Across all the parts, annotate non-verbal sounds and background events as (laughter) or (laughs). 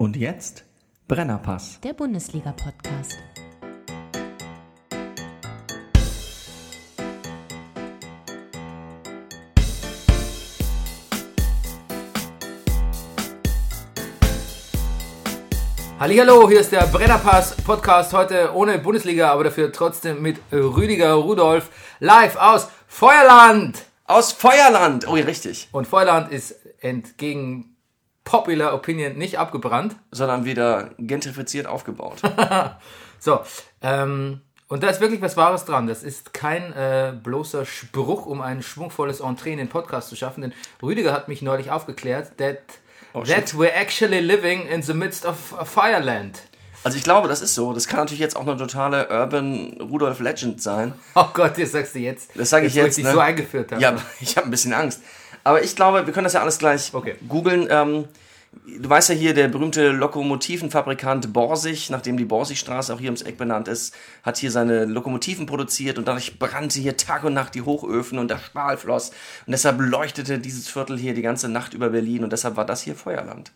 Und jetzt Brennerpass. Der Bundesliga-Podcast. Hallo, hier ist der Brennerpass Podcast heute ohne Bundesliga, aber dafür trotzdem mit Rüdiger Rudolf live aus Feuerland. Aus Feuerland! Oh, ja, richtig. Und Feuerland ist entgegen popular opinion nicht abgebrannt. (laughs) Sondern wieder gentrifiziert aufgebaut. (laughs) So, ähm, und da ist wirklich was Wahres dran. Das ist kein äh, bloßer Spruch, um ein schwungvolles Entree in den Podcast zu schaffen, denn Rüdiger hat mich neulich aufgeklärt, that, Oh, that we're actually living in the midst of a Fireland. Also ich glaube, das ist so. Das kann natürlich jetzt auch eine totale Urban Rudolf Legend sein. Oh Gott, das sagst du jetzt. Das sage ich wo jetzt. Ich dich ne? so eingeführt habe. Ja, (laughs) ich habe ein bisschen Angst. Aber ich glaube, wir können das ja alles gleich Okay. googeln. Ähm, du weißt ja hier, der berühmte Lokomotivenfabrikant Borsig, nachdem die Borsigstraße auch hier ums Eck benannt ist, hat hier seine Lokomotiven produziert und dadurch brannte hier Tag und Nacht die Hochöfen und der Stahl floss. Und deshalb leuchtete dieses Viertel hier die ganze Nacht über Berlin und deshalb war das hier Feuerland.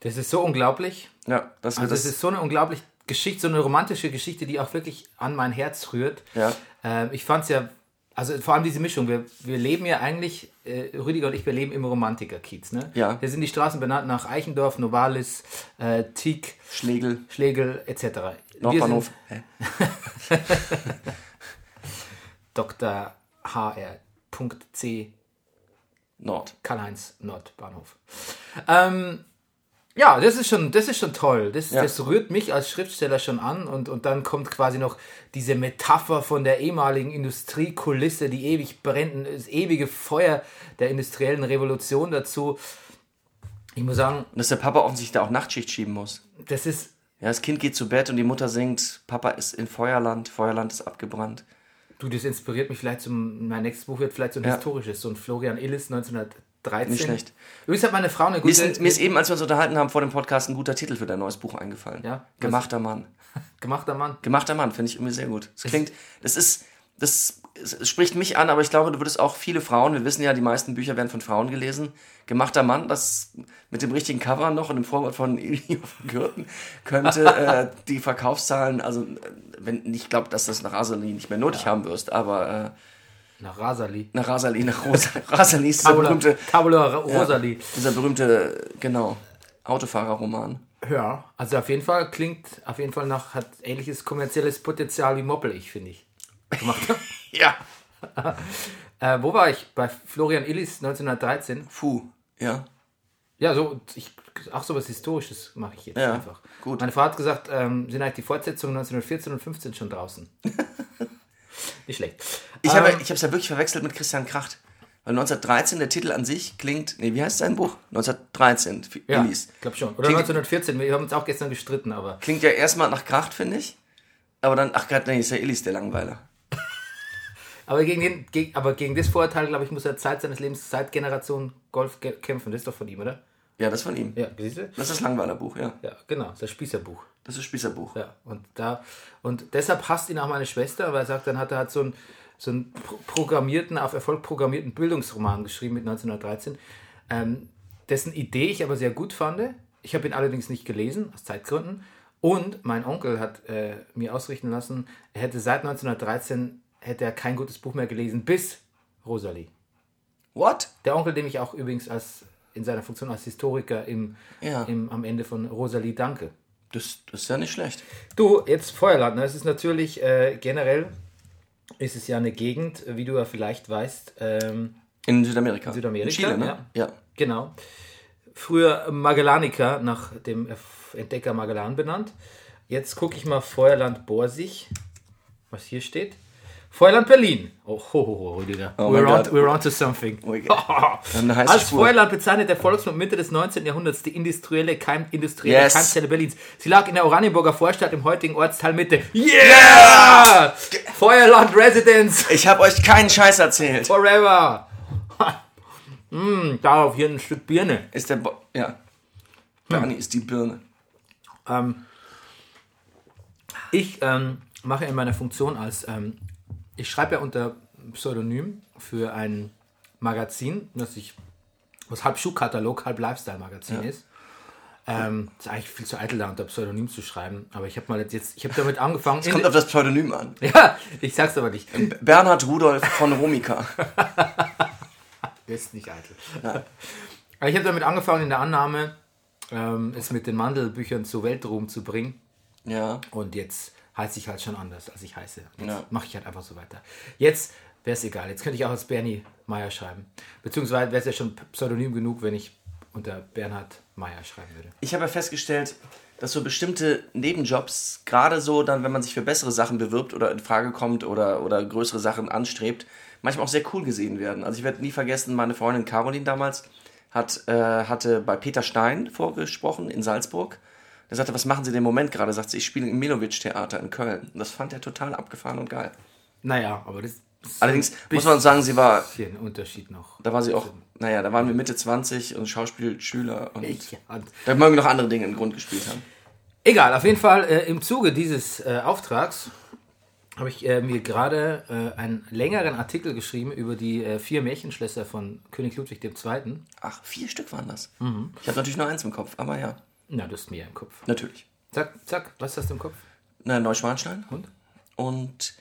Das ist so unglaublich. Ja, das, Also das es ist so eine unglaubliche Geschichte, so eine romantische Geschichte, die auch wirklich an mein Herz rührt. Ja. Ähm, ich fand es ja, also vor allem diese Mischung, wir, wir leben ja eigentlich, äh, Rüdiger und ich, wir leben im Romantiker-Kiez. Ne? Ja. Hier sind die Straßen benannt nach Eichendorf, Novalis, äh, Tieck, Schlegel, Schlegel etc. Nordbahnhof. sind? (laughs) Dr. Hr.c Nord. Karl-Heinz Nordbahnhof. Ähm, ja, das ist schon, das ist schon toll. Das, Ja. das rührt mich als Schriftsteller schon an und, und dann kommt quasi noch diese Metapher von der ehemaligen Industriekulisse, die ewig brennten, das ewige Feuer der industriellen Revolution dazu. Ich muss sagen, dass der Papa offensichtlich da auch Nachtschicht schieben muss. das ist, Ja, das Kind geht zu Bett und die Mutter singt, Papa ist in Feuerland, Feuerland ist abgebrannt. du, das inspiriert mich vielleicht zum, mein nächstes Buch wird vielleicht so ein Ja. historisches, so ein Florian Illis 1913. Nicht schlecht. Übrigens hat meine Frau eine Mir gute... ist, mir ist eben, als wir uns unterhalten haben vor dem Podcast, ein guter Titel für dein neues Buch eingefallen. Ja? Gemachter Mann. (laughs) gemachter Mann. Gemachter Mann, finde ich irgendwie sehr gut. Das klingt, das ist, das, spricht mich an, aber ich glaube, du würdest auch viele Frauen, wir wissen ja, die meisten Bücher werden von Frauen gelesen. Gemachter Mann, das mit dem richtigen Cover noch und dem Vorwort von Ilio (laughs) von Gürten, könnte äh, die Verkaufszahlen, also, äh, wenn, ich glaube, dass das nach Rasali nicht mehr nötig haben wirst, aber, äh, Nach Rasali. nach Rasali, nach Rosa, (laughs) Rasali ist dieser Tabula, berühmte, Tabula Rosali. dieser berühmte, genau, Autofahrerroman. Ja, also auf jeden Fall klingt auf jeden Fall nach, hat ähnliches kommerzielles Potenzial wie Moppel, ich finde ich. Gemacht. (laughs) Ja. (laughs) äh, wo war ich? Bei Florian Illis 1913. Puh, ja. Ja, so, ich, auch so was Historisches mache ich jetzt Ja, einfach. gut. Meine Frau hat gesagt, ähm, sind eigentlich die Fortsetzungen 1914 und 15 schon draußen. Nicht schlecht. Ich Ähm, habe es ja wirklich verwechselt mit Christian Kracht. Weil 1913, der Titel an sich klingt, nee, wie heißt sein Buch? 1913, F- ja, Willis. ich glaube schon. Oder Klingt- 1914, wir haben uns auch gestern gestritten, aber Klingt ja erstmal nach Kracht, finde ich. Aber dann, ach Gott, nee, ist ja Illis der Langweiler. (laughs) Aber gegen, den, gegen, aber gegen das Vorurteil, glaube ich, muss er Zeit seines Lebens, seit Generation Golf kämpfen. Das ist doch von ihm, oder? Ja, das von ihm. Ja, siehst du? Das ist das Langweilerbuch, ja. Ja, genau, das Spießerbuch. Das ist Spießerbuch. Ja, und da, und deshalb hasst ihn auch meine Schwester, weil er sagt, dann hat er halt so einen, so einen pro- programmierten, auf Erfolg programmierten Bildungsroman geschrieben mit 1913, ähm, dessen Idee ich aber sehr gut fand. Ich habe ihn allerdings nicht gelesen, aus Zeitgründen. Und mein Onkel hat äh, mir ausrichten lassen, er hätte seit 1913 hätte er kein gutes Buch mehr gelesen, bis Rosalie. What? Der Onkel, dem ich auch übrigens als in seiner Funktion als Historiker im, Ja. im, am Ende von Rosalie danke. Das, das ist ja nicht schlecht. Du, jetzt Feuerland. Ne? Es ist natürlich äh, generell, ist es ja eine Gegend, wie du ja vielleicht weißt, ähm, In Südamerika. Südamerika, In Chile, ne? Ja. genau. Früher Magellanica, nach dem Entdecker Magellan benannt. Jetzt gucke ich mal Feuerland Borsig, was hier steht. Feuerland Berlin. Oh, ho, ho, ho, Rüdiger. Oh we're, on, we're on to something. Oh (laughs) Als. Feuerland bezeichnet der Volksmund Mitte des 19. Jahrhunderts die industrielle, Keim, industrielle Yes. Keimzelle Berlins. Sie lag in der Oranienburger Vorstadt im heutigen Ortsteil Mitte. Yeah! Feuerland Residence Ich habe euch keinen Scheiß erzählt. forever. (laughs) mm, darauf hier ein Stück Birne. Ist der Bo Ja. Bernie ist die Birne. Ähm, ich ähm, mache in meiner Funktion als, ähm, ich schreibe ja unter Pseudonym für ein Magazin, das ich, was halb Schuhkatalog, halb Lifestyle-Magazin ist. Ähm, ist eigentlich viel zu eitel, da unter Pseudonym zu schreiben. Aber ich habe mal jetzt, ich habe damit angefangen. Es kommt auf das Pseudonym an. (laughs) ja, ich sag's aber nicht. Bernhard Rudolf von Romika. (laughs) Ist nicht eitel. Aber ich habe damit angefangen in der Annahme, ähm, es mit den Mandelbüchern zu Weltruhm zu bringen. Ja. Und jetzt heiße ich halt schon anders, als ich heiße. Jetzt Ja. mache ich halt einfach so weiter. Jetzt wäre es egal. Jetzt könnte ich auch als Bernie Meyer schreiben. Beziehungsweise wäre es ja schon Pseudonym genug, wenn ich unter Bernhard Meyer schreiben würde. Ich habe ja festgestellt, dass so bestimmte Nebenjobs, gerade so dann, wenn man sich für bessere Sachen bewirbt oder in Frage kommt oder, oder größere Sachen anstrebt, manchmal auch sehr cool gesehen werden. Also ich werde nie vergessen, meine Freundin Caroline damals hat, äh, hatte bei Peter Stein vorgesprochen in Salzburg. Der sagte, was machen Sie denn im Moment gerade? Sagt sie, ich spiele im Milowitsch-Theater in Köln. Und das fand er total abgefahren und geil. Naja, aber das ist Allerdings muss man sagen, sie war, ein Unterschied noch. da war sie auch, naja, da waren wir Mitte 20 und Schauspielschüler und Ja, da mögen noch andere Dinge im Grund gespielt haben. Egal, auf jeden Fall äh, im Zuge dieses äh, Auftrags habe ich äh, mir gerade äh, einen längeren Artikel geschrieben über die äh, vier Märchenschlösser von König Ludwig II. Ach, vier Stück waren das. Ich habe natürlich nur eins im Kopf, aber ja, Na, du hast mehr im Kopf. natürlich. Zack, zack, was hast du im Kopf? Na, Neuschwanstein Und? und.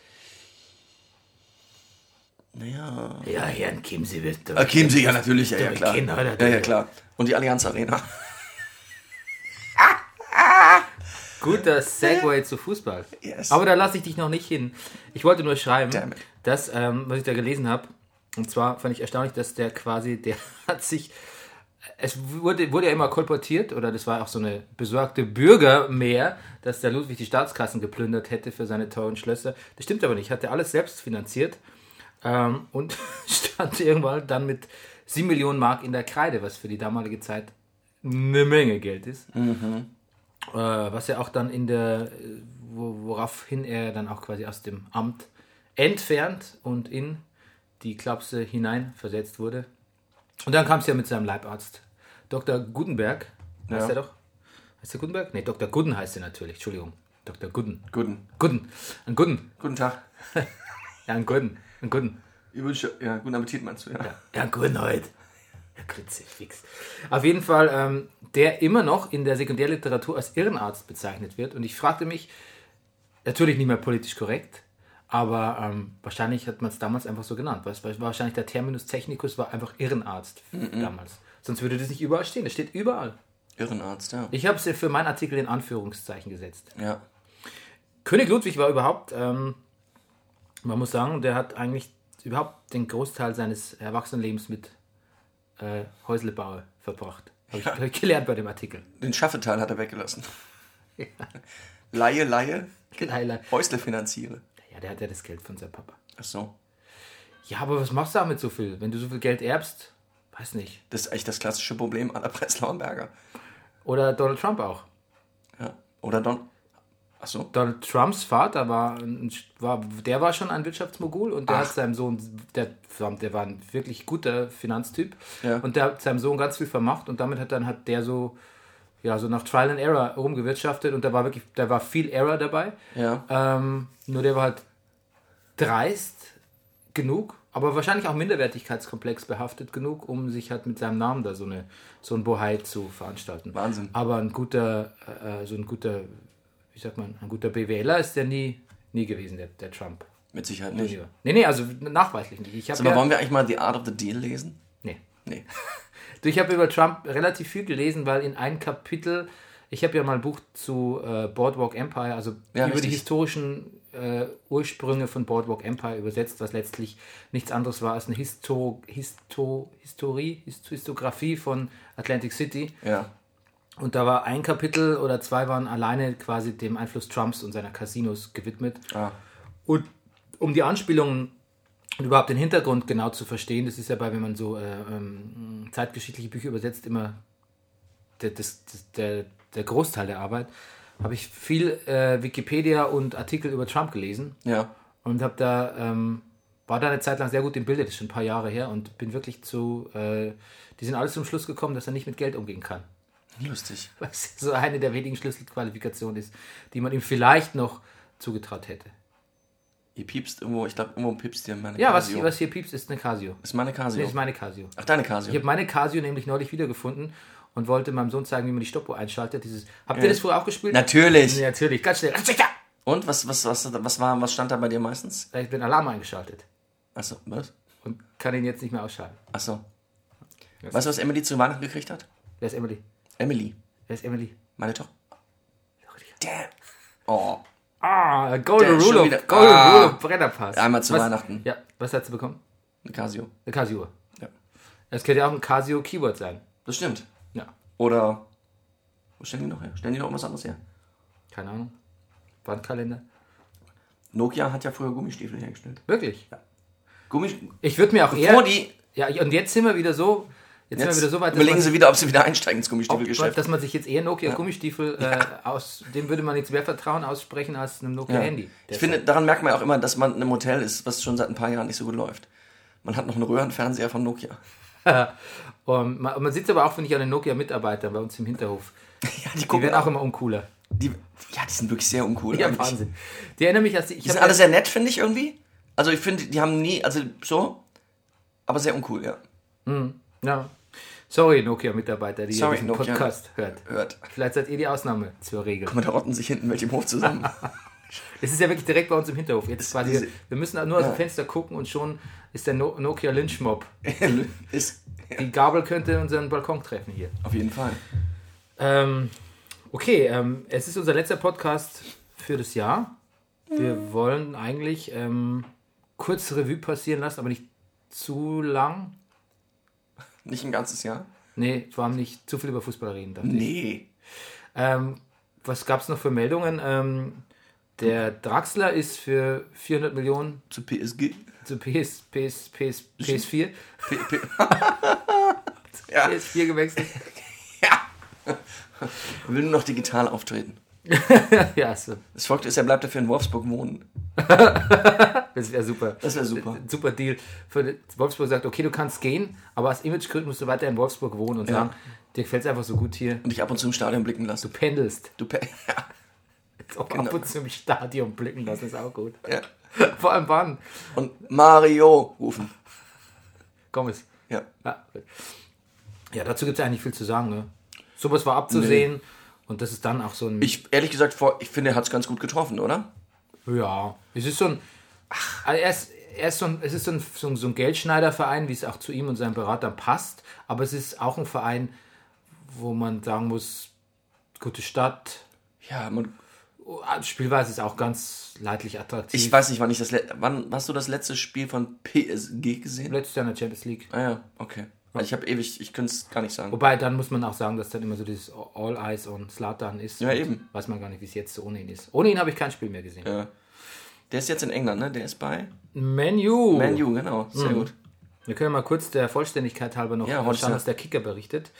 Naja. Ja, Herrn Kimsey wird Äh, Chiemsee, ja, natürlich, ja, ja, klar. Kinder, oder? Ja, ja, klar. Und die Allianz Arena. (laughs) Guter Segway zu Fußball. Yes. Aber da lasse ich dich noch nicht hin. Ich wollte nur schreiben, dass, ähm, was ich da gelesen habe, und zwar fand ich erstaunlich, dass der quasi, der (laughs) hat sich, es wurde, wurde ja immer kolportiert, oder das war auch so eine besorgte Bürgermehr, dass der Ludwig die Staatskassen geplündert hätte für seine teuren Schlösser. Das stimmt aber nicht, hat er alles selbst finanziert ähm, und (laughs) stand irgendwann dann mit 7 Millionen Mark in der Kreide, was für die damalige Zeit eine Menge Geld ist. Äh, was er auch dann in der, wo, woraufhin er dann auch quasi aus dem Amt entfernt und in die Klapse hinein versetzt wurde. Und dann kam es ja mit seinem Leibarzt, Dr. Gutenberg, heißt Ja. er doch? Heißt der Gutenberg? Nee, Dr. Gudden heißt er natürlich, Entschuldigung. Dr. Gudden. Guten. Gudden. Ein Gudden. Guten Tag. (laughs) Ja, ein Gudden. Ein. Ich wünsche, ja, guten Appetit meinst du, ja. Ja, guten heute. Ja, Grütze, fix. Auf jeden Fall, ähm, der immer noch in der Sekundärliteratur als Irrenarzt bezeichnet wird. Und ich fragte mich, natürlich nicht mehr politisch korrekt, aber ähm, wahrscheinlich hat man es damals einfach so genannt. Weil es war wahrscheinlich der Terminus technicus war einfach Irrenarzt damals. Sonst würde das nicht überall stehen. Das steht überall. Irrenarzt, ja. Ich habe es für meinen Artikel in Anführungszeichen gesetzt. Ja. König Ludwig war überhaupt, ähm, man muss sagen, der hat eigentlich überhaupt den Großteil seines Erwachsenenlebens mit äh, Häuslebau verbracht. Habe ich, Ja. hab ich gelernt bei dem Artikel. Den Schaffeteil hat er weggelassen. (laughs) Laie, Laie, Geiler. Häusle finanziere. Der hat ja das Geld von seinem Papa. Ach so. Ja, aber was machst du damit so viel? Wenn du so viel Geld erbst, weiß nicht. Das ist echt das klassische Problem aller Breslauer Berger. Oder Donald Trump auch. Ja. Oder Don. Ach so. Donald Trumps Vater war, war der war schon ein Wirtschaftsmogul und der Ach. hat seinem Sohn, der, der war ein wirklich guter Finanztyp Ja. und der hat seinem Sohn ganz viel vermacht und damit hat dann hat der so ja so nach Trial and Error rumgewirtschaftet und da war wirklich da war viel Error dabei Ja. ähm, nur der war halt dreist genug aber wahrscheinlich auch minderwertigkeitskomplex behaftet genug um sich halt mit seinem Namen da so eine so ein Bohai zu veranstalten Wahnsinn. aber ein guter äh, so ein guter wie sagt man ein guter BWLer ist der nie nie gewesen der, der Trump Mit Sicherheit nicht. Junior. nee nee also nachweislich nicht ich mal, ja, wollen wir eigentlich mal The Art of the Deal lesen? nee Nee. (laughs) Ich habe über Trump relativ viel gelesen, weil in einem Kapitel, ich habe ja mal ein Buch zu äh, Boardwalk Empire, also Ja, über die richtig. historischen äh, Ursprünge von Boardwalk Empire übersetzt, was letztlich nichts anderes war als eine Histo Histo Historie, Hist Histografie von Atlantic City. Ja. Und da war ein Kapitel oder zwei waren alleine quasi dem Einfluss Trumps und seiner Casinos gewidmet. Ah. Und um die Anspielungen und überhaupt den Hintergrund genau zu verstehen, das ist ja bei, wenn man so äh, ähm, zeitgeschichtliche Bücher übersetzt, immer der, das, der, der Großteil der Arbeit, habe ich viel äh, Wikipedia und Artikel über Trump gelesen Ja. und habe da ähm, war da eine Zeit lang sehr gut im Bilde, das ist schon ein paar Jahre her und bin wirklich zu, äh, die sind alles zum Schluss gekommen, dass er nicht mit Geld umgehen kann Lustig. (laughs) was so eine der wenigen Schlüsselqualifikationen ist, die man ihm vielleicht noch zugetraut hätte. Ihr piepst irgendwo, ich glaube, irgendwo piepst ihr meine Ja, was, Casio. hier- was hier piepst, ist eine Casio. ist meine Nee, Casio. ist meine Casio. Ach, deine Ich Casio. habe meine Casio nämlich neulich wiedergefunden und wollte meinem Sohn zeigen, wie man die Stoppuhr einschaltet. Dieses, habt ihr das früher auch gespielt? Natürlich. Ja, natürlich, ganz schnell. Und was, was, was, was, war, was stand da bei dir meistens? Ich bin Alarm eingeschaltet Achso, was? und kann ihn jetzt nicht mehr ausschalten. Achso. Weißt du, was Emily zu Weihnachten gekriegt hat? Wer ist Emily? Emily. Wer ist Emily? Meine Tochter. Damn. Oh. Ah, Golden Rule of, Golden Ah. Rule of Brennerpass. Einmal zu was, Weihnachten. Ja, was hat sie bekommen? Eine Casio. Eine Casio. Ja. Das könnte ja auch ein Casio-Keyword sein. Das stimmt. Ja, Oder. Wo stellen die noch her? Stellen die noch irgendwas anderes her? keine Ahnung. Wandkalender. Nokia hat ja früher Gummistiefel hergestellt. Wirklich? Gummi. Ich würde mir auch Bevor eher... die. Ja, und jetzt sind wir wieder so... Jetzt, sind wir Jetzt wieder so weit, überlegen man, sie wieder, ob sie wieder einsteigen ins Gummistiefelgeschäft. dass man sich jetzt eher Nokia-Gummistiefel äh, aus... Dem würde man jetzt mehr Vertrauen aussprechen als einem Nokia-Handy. Ich finde, daran merkt man ja auch immer, dass man in einem Hotel ist, was schon seit ein paar Jahren nicht so gut läuft. Man hat noch einen Röhrenfernseher von Nokia. (laughs) Und man, man sieht aber auch, finde ich, an den Nokia-Mitarbeitern bei uns im Hinterhof. Ja, die Die werden auch immer uncooler. Die, ja, die sind wirklich sehr uncool. Ja, eigentlich. Wahnsinn. Die erinnern mich, dass die, ich Die sind alle sehr nett, finde ich irgendwie. Also ich finde, die haben nie, also so, aber sehr uncool, ja. ja. Sorry, Nokia-Mitarbeiter, die Sorry, diesen Nokia. Podcast hört. Hört. Vielleicht seid ihr die Ausnahme zur Regel. Guck mal, da rotten sich hinten welche im Hof zusammen. (laughs) Es ist ja wirklich direkt bei uns im Hinterhof. Jetzt quasi, wir müssen nur aus dem Fenster gucken und schon ist der no Nokia Lynchmob. (laughs) ist, Die Gabel könnte unseren Balkon treffen hier. auf jeden Fall. Ähm, okay, ähm, es ist unser letzter Podcast für das Jahr. Wir wollen eigentlich ähm, kurz Revue passieren lassen, aber nicht zu lang. Nicht ein ganzes Jahr? Nee, vor allem nicht zu viel über Fußball reden. Nee. Ähm, was gab es noch für Meldungen? Ähm, der Draxler ist für 400 Millionen Zu PSG? Zu PS, PS, PS, PS4, P P (laughs) ja, PS4 gewechselt. (laughs) ja. Will nur noch digital auftreten. (laughs) ja, so. Das Folgte ist, er bleibt dafür in Wolfsburg wohnen. Das wäre super. Das wäre super. Super Deal. Für Wolfsburg sagt, okay, du kannst gehen, aber aus Imagegründen musst du weiter in Wolfsburg wohnen und Ja. sagen, dir gefällt es einfach so gut hier. Und dich ab und zu im Stadion blicken Du lassen. pendelst. Du, pe ja. Auch Genau. ab und zu im Stadion blicken lassen, ist auch gut. ja. (laughs) Vor allem wann? Und Mario rufen. Komm es. Ja. Ja, ja dazu gibt es eigentlich viel zu sagen. Ne? Sowas war abzusehen und das ist dann auch so ein... Ich, ehrlich gesagt, ich finde, er hat es ganz gut getroffen, oder? Ja, es ist so ein. Ach, also er ist, er ist so ein, es ist so ein, so ein, so ein Geldschneiderverein, wie es auch zu ihm und seinen Beratern passt. Aber es ist auch ein Verein, wo man sagen muss, gute Stadt. Ja, man, Spielweise ist auch ganz leidlich attraktiv. ich weiß nicht, wann ich das wann hast du das letzte Spiel von PSG gesehen? Letztes Jahr in der Champions League. Ah ja, okay. Weil ich habe ewig, ich könnte es gar nicht sagen. Wobei, dann muss man auch sagen, dass dann immer so dieses All Eyes on Slatan ist. Ja, eben. Weiß man gar nicht, wie es jetzt so ohne ihn ist. Ohne ihn habe ich kein Spiel mehr gesehen. Ja. Der ist jetzt in England, ne? Der ist bei Menu. Man U, genau. Sehr gut. Wir können mal kurz der Vollständigkeit halber noch Ja, schauen, was der Kicker berichtet.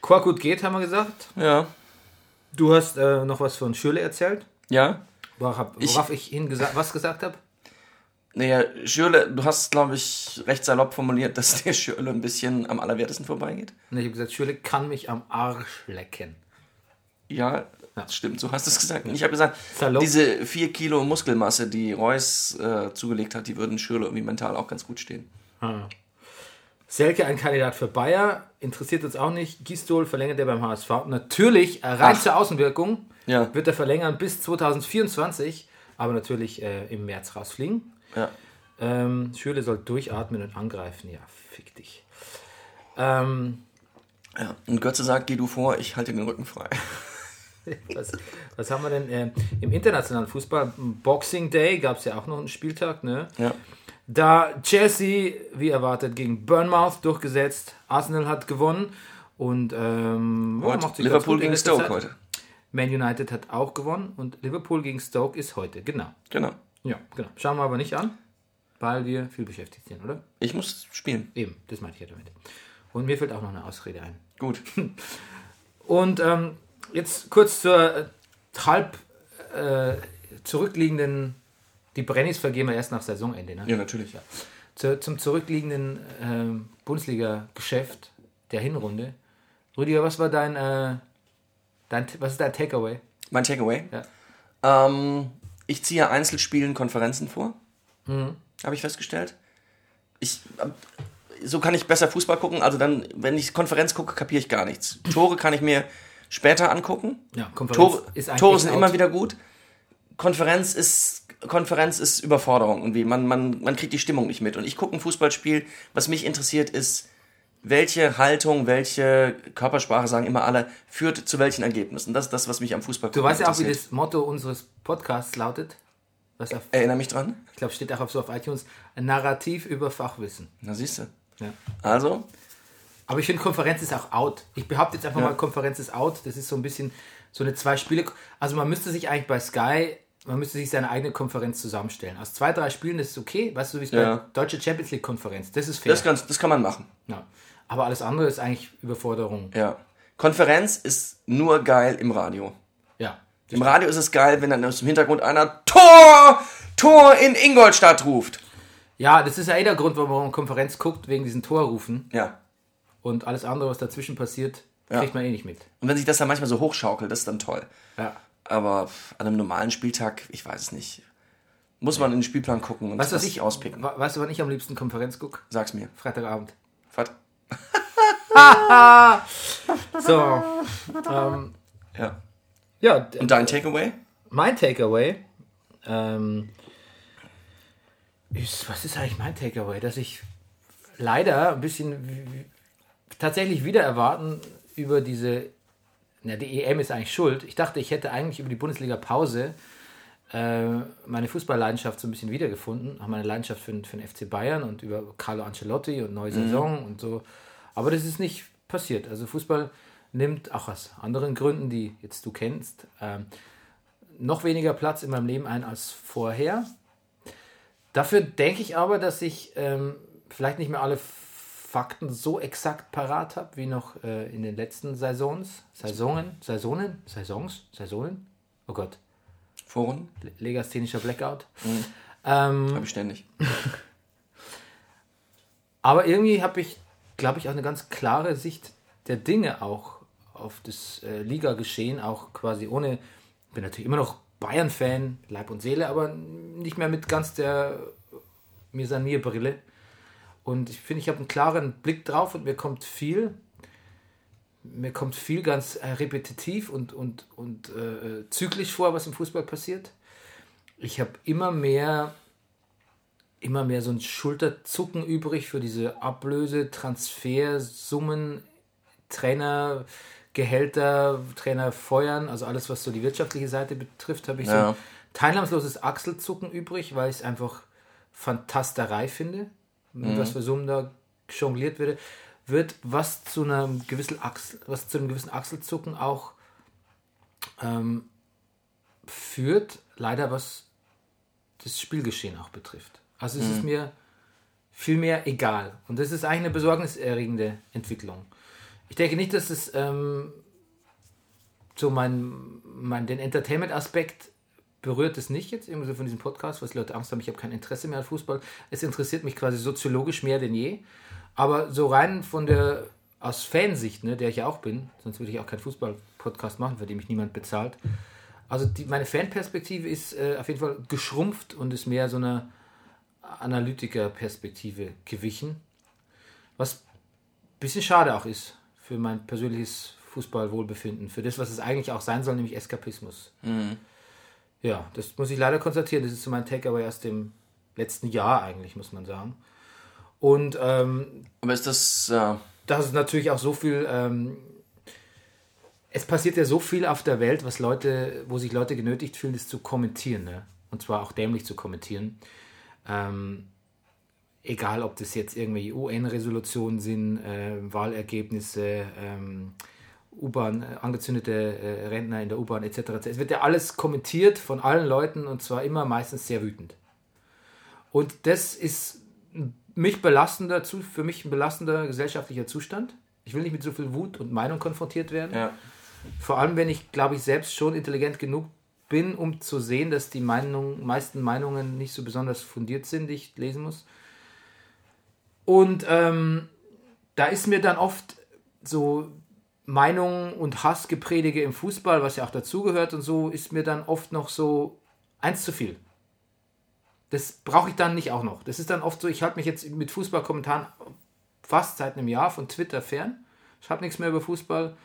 Korkut geht, haben wir gesagt. Ja. Du hast äh, noch was von Schürle erzählt, Ja. worauf, Ich- worauf ich, Ihnen gesa was gesagt habe. Naja, Schürle, du hast, glaube ich, recht salopp formuliert, dass der Schürle ein bisschen am allerwertesten vorbeigeht. Und ich habe gesagt, Schürle kann mich am Arsch lecken. Ja, das stimmt, so hast du es gesagt. Und ich habe gesagt, Salopp. diese vier Kilo Muskelmasse, die Reus äh, zugelegt hat, die würden Schürle irgendwie mental auch ganz gut stehen. Selke, ein Kandidat für Bayer, interessiert uns auch nicht. Gistol verlängert er beim HSV. Natürlich, rein Ach. zur Außenwirkung, Ja. wird er verlängern bis 2024, aber natürlich äh, im März rausfliegen. Ja. Ähm, Schürle soll durchatmen und angreifen. Ja, fick dich. Ähm, ja. Und Götze sagt, geh du vor, ich halte den Rücken frei. (laughs) Was, was haben wir denn äh, im internationalen Fußball? Boxing Day gab es ja auch noch einen Spieltag, ne? Ja. Da Chelsea, wie erwartet, gegen Bournemouth durchgesetzt. Arsenal hat gewonnen und ähm, Heute. macht Liverpool gegen Stoke Zeit. heute. Man United hat auch gewonnen und Liverpool gegen Stoke ist heute, genau. Genau. Ja, genau. Schauen wir aber nicht an, weil wir viel beschäftigt sind, oder? Ich muss spielen. Eben, das meinte ich ja damit. Und mir fällt auch noch eine Ausrede ein. Gut. (laughs) Und ähm, jetzt kurz zur äh, halb äh, zurückliegenden, die Brennis vergehen wir erst nach Saisonende, ne? Ja, natürlich. Zu, zum zurückliegenden ähm, Bundesliga-Geschäft der Hinrunde. Rüdiger, was war dein, äh, dein was ist dein Takeaway? Mein Takeaway. Ja. Ähm, ich ziehe Einzelspielen Konferenzen vor. Mhm. Habe ich festgestellt. Ich, ähm, so kann ich besser Fußball gucken. Also dann, wenn ich Konferenz gucke, kapiere ich gar nichts. Tore kann ich mir später angucken. Ja, Konferenz Tore, Tore sind out. immer wieder gut. Konferenz ist, Konferenz ist Überforderung irgendwie. Man, man, man kriegt die Stimmung nicht mit. Und ich gucke ein Fußballspiel. Was mich interessiert ist, welche Haltung, welche Körpersprache, sagen immer alle, führt zu welchen Ergebnissen. Das ist das, was mich am Fußball Du weißt ja auch, wie das Motto unseres Podcasts lautet. Was auf, Erinnere mich dran. ich glaube, steht auch auf, so auf iTunes. Ein Narrativ über Fachwissen. Na siehst du. Ja. Also, Aber ich finde, Konferenz ist auch out. Ich behaupte jetzt einfach Ja. mal, Konferenz ist out. Das ist so ein bisschen so eine zwei Spiele. Also man müsste sich eigentlich bei Sky, man müsste sich seine eigene Konferenz zusammenstellen. Aus zwei, drei Spielen ist okay. Weißt du, wie es Ja. bei Deutsche Champions League Konferenz. Das ist fair. das, ganz, das kann man machen. ja. Aber alles andere ist eigentlich Überforderung. Ja. Konferenz ist nur geil im Radio. Ja. Im Radio ist es geil, wenn dann aus dem Hintergrund einer Tor, Tor in Ingolstadt ruft. Ja, das ist ja eh der Grund, warum man Konferenz guckt, wegen diesen Torrufen. Ja. Und alles andere, was dazwischen passiert, Ja. kriegt man eh nicht mit. Und wenn sich das dann manchmal so hochschaukelt, das ist dann toll. Ja. Aber an einem normalen Spieltag, ich weiß es nicht. Muss man in den Spielplan gucken und Weißt das ich auspicken. Weißt du, wann ich am liebsten Konferenz gucke? Sag's mir. Freitagabend. Was? (laughs) So. ähm, Ja. ja, Und dein Takeaway? mein Takeaway. Ähm, ist, was ist eigentlich mein Takeaway? Dass ich leider ein bisschen tatsächlich wieder erwarten über diese. Na, die EM ist eigentlich schuld. Ich dachte, ich hätte eigentlich über die Bundesliga-Pause äh, meine Fußballleidenschaft so ein bisschen wiedergefunden. Auch meine Leidenschaft für, den- für den FC Bayern und über Carlo Ancelotti und neue Saison und so. Aber das ist nicht passiert. Also Fußball nimmt auch aus anderen Gründen, die jetzt du kennst, ähm, noch weniger Platz in meinem Leben ein als vorher. Dafür denke ich aber, dass ich ähm, vielleicht nicht mehr alle Fakten so exakt parat habe wie noch äh, in den letzten Saisons. Saisonen, Saisonen, Saisons, Saisonen. Oh Gott, Foren? Le- legasthenischer Blackout. Ähm, Hab ich ständig. (laughs) aber irgendwie habe ich, glaube ich, auch eine ganz klare Sicht der Dinge auch auf das äh, Liga-Geschehen, auch quasi ohne, bin natürlich immer noch Bayern-Fan, Leib und Seele, aber nicht mehr mit ganz der Mir-San-Mir-Brille. Und ich finde, ich habe einen klaren Blick drauf und mir kommt viel, mir kommt viel ganz äh, repetitiv und, und, und äh, zyklisch vor, was im Fußball passiert. Ich habe immer mehr immer mehr so ein Schulterzucken übrig für diese Ablöse, Transfersummen, Trainer, Gehälter, Trainer feuern, also alles, was so die wirtschaftliche Seite betrifft, habe ich so Ja. ein teilnahmsloses Achselzucken übrig, weil ich es einfach Fantasterei finde, mit was für Summen da jongliert wird, wird was zu einem gewissen Achsel, was zu einem gewissen Achselzucken auch ähm, führt, leider was das Spielgeschehen auch betrifft. Also es ist mir viel mehr egal. Und das ist eigentlich eine besorgniserregende Entwicklung. Ich denke nicht, dass es ähm, so mein, mein den Entertainment-Aspekt berührt es nicht jetzt irgendwie so von diesem Podcast, was die Leute Angst haben, ich habe kein Interesse mehr an Fußball. Es interessiert mich quasi soziologisch mehr denn je. Aber so rein von der, aus Fansicht, ne, der ich ja auch bin, sonst würde ich auch keinen Fußball-Podcast machen, für den mich niemand bezahlt. Also die, meine Fanperspektive ist äh, auf jeden Fall geschrumpft und ist mehr so eine Analytiker-Perspektive gewichen. Was ein bisschen schade auch ist für mein persönliches Fußballwohlbefinden, für das, was es eigentlich auch sein soll, nämlich Eskapismus. Ja, das muss ich leider konstatieren. Das ist so mein Takeaway aus dem letzten Jahr eigentlich, muss man sagen. Und ähm, Aber ist das, äh, das ist natürlich auch so viel. Ähm, es passiert ja so viel auf der Welt, was Leute, wo sich Leute genötigt fühlen, das zu kommentieren, ne? Und zwar auch dämlich zu kommentieren. Ähm, egal, ob das jetzt irgendwelche UN-Resolutionen sind, äh, Wahlergebnisse, ähm, U-Bahn, äh, angezündete äh, Rentner in der U-Bahn etc. Es wird ja alles kommentiert von allen Leuten und zwar immer meistens sehr wütend. Und das ist mich belastender, für mich ein belastender gesellschaftlicher Zustand. Ich will nicht mit so viel Wut und Meinung konfrontiert werden. ja. Vor allem, wenn ich, glaube ich, selbst schon intelligent genug bin, um zu sehen, dass die Meinung, meisten Meinungen nicht so besonders fundiert sind, die ich lesen muss. Und ähm, da ist mir dann oft so Meinung und Hassgepredige im Fußball, was ja auch dazugehört und so, ist mir dann oft noch so eins zu viel. Das brauche ich dann nicht auch noch. Das ist dann oft so, ich halte mich jetzt mit Fußballkommentaren fast seit einem Jahr von Twitter fern. Ich habe nichts mehr über Fußball.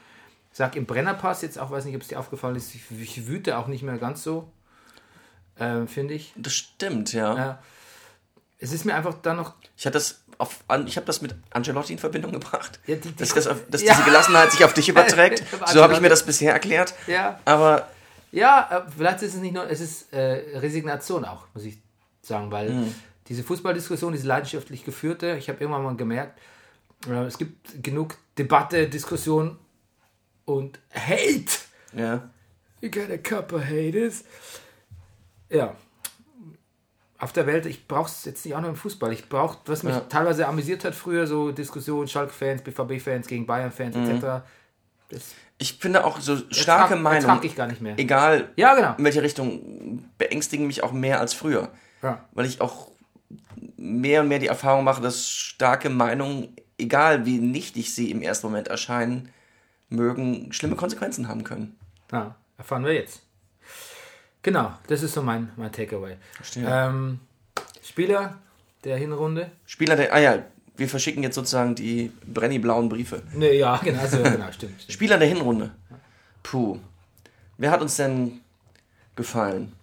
Ich sag im Brennerpass jetzt auch, weiß nicht, ob es dir aufgefallen ist, ich, ich wüte auch nicht mehr ganz so, äh, finde ich. Das stimmt, ja. Ja. Es ist mir einfach dann noch Ich hatte das auf, ich habe das mit Angelotti in Verbindung gebracht. Ja, die- die- dass das auf, (laughs) dass Ja. diese Gelassenheit sich auf dich (laughs) überträgt. so habe ich mir das bisher erklärt. Ja. Aber Ja, äh, vielleicht ist es nicht nur, es ist äh, Resignation auch, muss ich sagen, weil Hm. diese Fußballdiskussion, diese leidenschaftlich geführte, ich habe irgendwann mal gemerkt, äh, es gibt genug Debatte, Diskussion und Hate. ja, You got a couple haters. Ja. Auf der Welt, ich brauche es jetzt nicht auch nur im Fußball. Ich brauche, was mich Ja. teilweise amüsiert hat früher, so Diskussionen, Schalke-Fans, BVB-Fans gegen Bayern-Fans Mhm. etc. Das ich finde auch so starke ertrag- Meinungen, ich gar nicht mehr. egal Ja, genau. in welche Richtung, beängstigen mich auch mehr als früher. Ja. Weil ich auch mehr und mehr die Erfahrung mache, dass starke Meinungen, egal wie nichtig sie im ersten Moment erscheinen, mögen, schlimme Konsequenzen haben können. Ja, erfahren wir jetzt. Genau, das ist so mein, mein Takeaway. Ähm, Spieler der Hinrunde? Spieler der, ah ja, wir verschicken jetzt sozusagen die brenniblauen Briefe. Ne, ja, genau, so, genau stimmt. stimmt. Spieler der Hinrunde. Puh. Wer hat uns denn gefallen?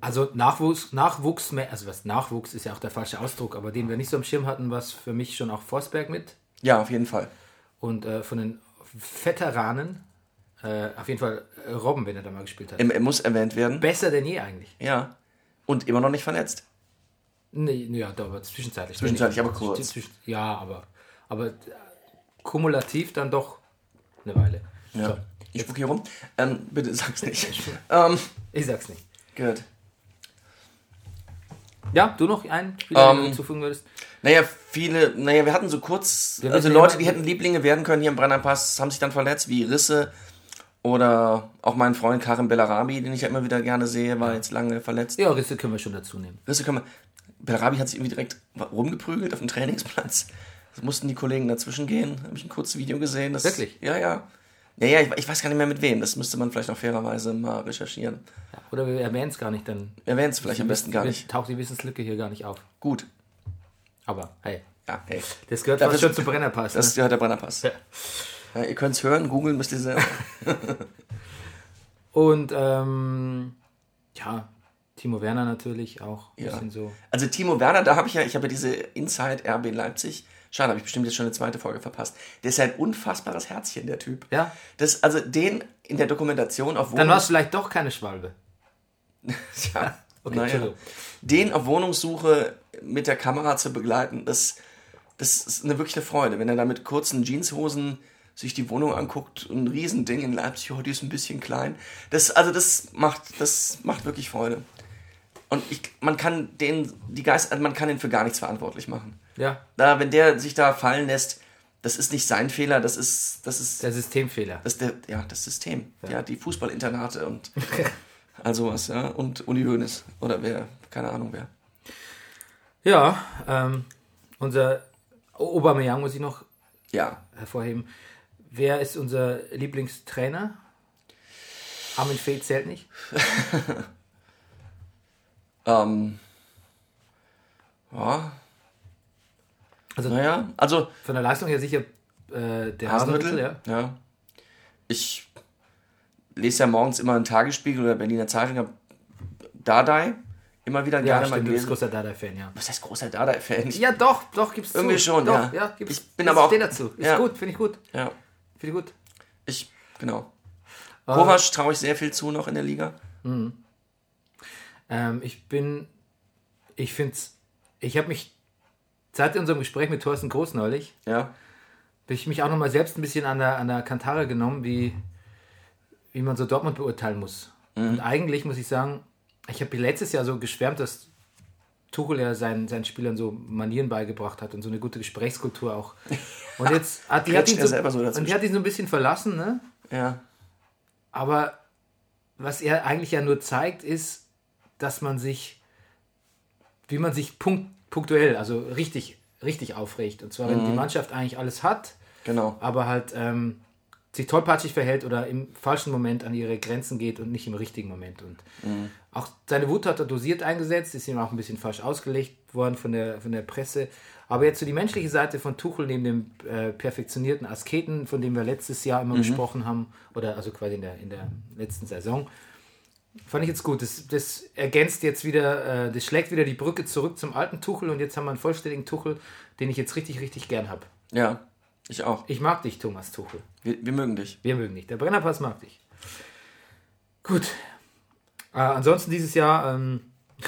Also Nachwuchs, Nachwuchs, also was Nachwuchs ist ja auch der falsche Ausdruck, aber den wir nicht so am Schirm hatten, war für mich schon auch Forsberg mit. Ja, auf jeden Fall. Und äh, von den Veteranen, äh, auf jeden Fall äh, Robben, wenn er da mal gespielt hat. Er, muss erwähnt werden. Besser denn je eigentlich. Ja. Und immer noch nicht verletzt. Nee, ja, da war zwischenzeitlich. Zwischenzeitlich, aber kurz. zwischen- Ja, aber, aber äh, kumulativ dann doch eine Weile. Ja. So, Ich spuck hier rum. Ähm, bitte sag's nicht. (laughs) ähm, ich sag's nicht. gut. Ja, du noch einen Spieler, Ähm, hinzufügen würdest? Naja, viele, naja, wir hatten so kurz, Wir also Leute, die hätten Lieblinge werden können hier im Brennerpass, haben sich dann verletzt, wie Risse oder auch mein Freund Karim Bellarabi, den ich ja immer wieder gerne sehe, war jetzt lange verletzt. Ja, Risse können wir schon dazu nehmen. Risse können wir, Bellarabi hat sich irgendwie direkt rumgeprügelt auf dem Trainingsplatz. Das mussten die Kollegen dazwischen gehen. Habe ich ein kurzes Video gesehen. Das, Wirklich? Ja, ja. Ja, ja, ich, ich weiß gar nicht mehr mit wem. Das müsste man vielleicht auch fairerweise mal recherchieren. Ja, oder wir erwähnen es gar nicht, dann Erwähnt es vielleicht am besten gar nicht. taucht die Wissenslücke hier gar nicht auf. Gut. Aber hey, Ja, hey. das gehört das- schon zum Brennerpass. Das ne? gehört der Brennerpass. Ja. Ja, ihr könnt es hören, googeln müsst ihr selber. (laughs) Und ähm, ja, Timo Werner natürlich auch ein Ja. bisschen so. Also Timo Werner, da habe ich ja, ich habe ja diese Inside RB Leipzig. Schade, habe ich bestimmt jetzt schon eine zweite Folge verpasst. Der ist ja ein unfassbares Herzchen, der Typ. Ja, Das, also den in der Dokumentation auf dann war es vielleicht doch keine Schwalbe. (laughs) ja, Okay, naja. Den auf Wohnungssuche mit der Kamera zu begleiten, das, das ist eine wirklich eine Freude. Wenn er da mit kurzen Jeanshosen sich die Wohnung anguckt, ein Riesending in Leipzig, oh, die ist ein bisschen klein. Das, also das macht, das macht wirklich Freude. Und ich, man kann den, die Geist, also man kann ihn für gar nichts verantwortlich machen. Ja, Da, wenn der sich da fallen lässt, das ist nicht sein Fehler, das ist, das ist, der Systemfehler. das der, ja, das System. Ja, die Fußballinternate und (laughs) all sowas, ja. Und Uli Hoeneß oder wer, keine Ahnung wer. Ja, ähm, unser Aubameyang muss ich noch Ja, hervorheben. Wer ist unser Lieblingstrainer? Armin Fee zählt nicht. (laughs) ähm, ja, Also naja, also von der Leistung her sicher äh, der Hasenhüttel, ja. ja. Ich lese ja morgens immer einen Tagesspiegel oder Berliner Zeitung, hab Dardai immer wieder Ja, gerne mal stimmt, du bist gelesen. großer Dada-Fan, ja. Was heißt großer Dardai-Fan? Ich- Ja, doch, doch, gibt's Irgendwie zu. schon, doch, ja. gibt's, Ich bin aber auch- dazu. Ist ja. gut, finde ich gut. Ja, Finde ich gut. ich, genau. Kovac traue ich sehr viel zu noch in der Liga. Ähm, ich bin, ich finde ich habe mich seit unserem Gespräch mit Thorsten Groß neulich, Ja, habe ich mich auch nochmal selbst ein bisschen an der, an der Kantare genommen, wie, wie man so Dortmund beurteilen muss. Und eigentlich muss ich sagen, ich habe letztes Jahr so geschwärmt, dass Tuchel ja seinen, seinen Spielern so Manieren beigebracht hat und so eine gute Gesprächskultur auch. (laughs) Und jetzt hat die, hat ihn er so, selber so und die hat ihn so ein bisschen verlassen, ne? ja. Aber was er eigentlich ja nur zeigt, ist, dass man sich, wie man sich punkt, punktuell, also richtig, richtig aufregt. Und zwar, wenn die Mannschaft eigentlich alles hat, Genau. aber halt ähm, sich tollpatschig verhält oder im falschen Moment an ihre Grenzen geht und nicht im richtigen Moment. Und auch seine Wut hat er dosiert eingesetzt, ist ihm auch ein bisschen falsch ausgelegt worden von der, von der Presse. Aber jetzt so die menschliche Seite von Tuchel neben dem äh, perfektionierten Asketen, von dem wir letztes Jahr immer gesprochen haben, oder also quasi in der, in der letzten Saison, fand ich jetzt gut. Das, das ergänzt jetzt wieder, äh, das schlägt wieder die Brücke zurück zum alten Tuchel und jetzt haben wir einen vollständigen Tuchel, den ich jetzt richtig, richtig gern habe. Ja, ich auch. Ich mag dich, Thomas Tuchel. Wir, wir mögen dich. Wir mögen dich. Der Brennerpass mag dich. Gut. Äh, ansonsten dieses Jahr ähm,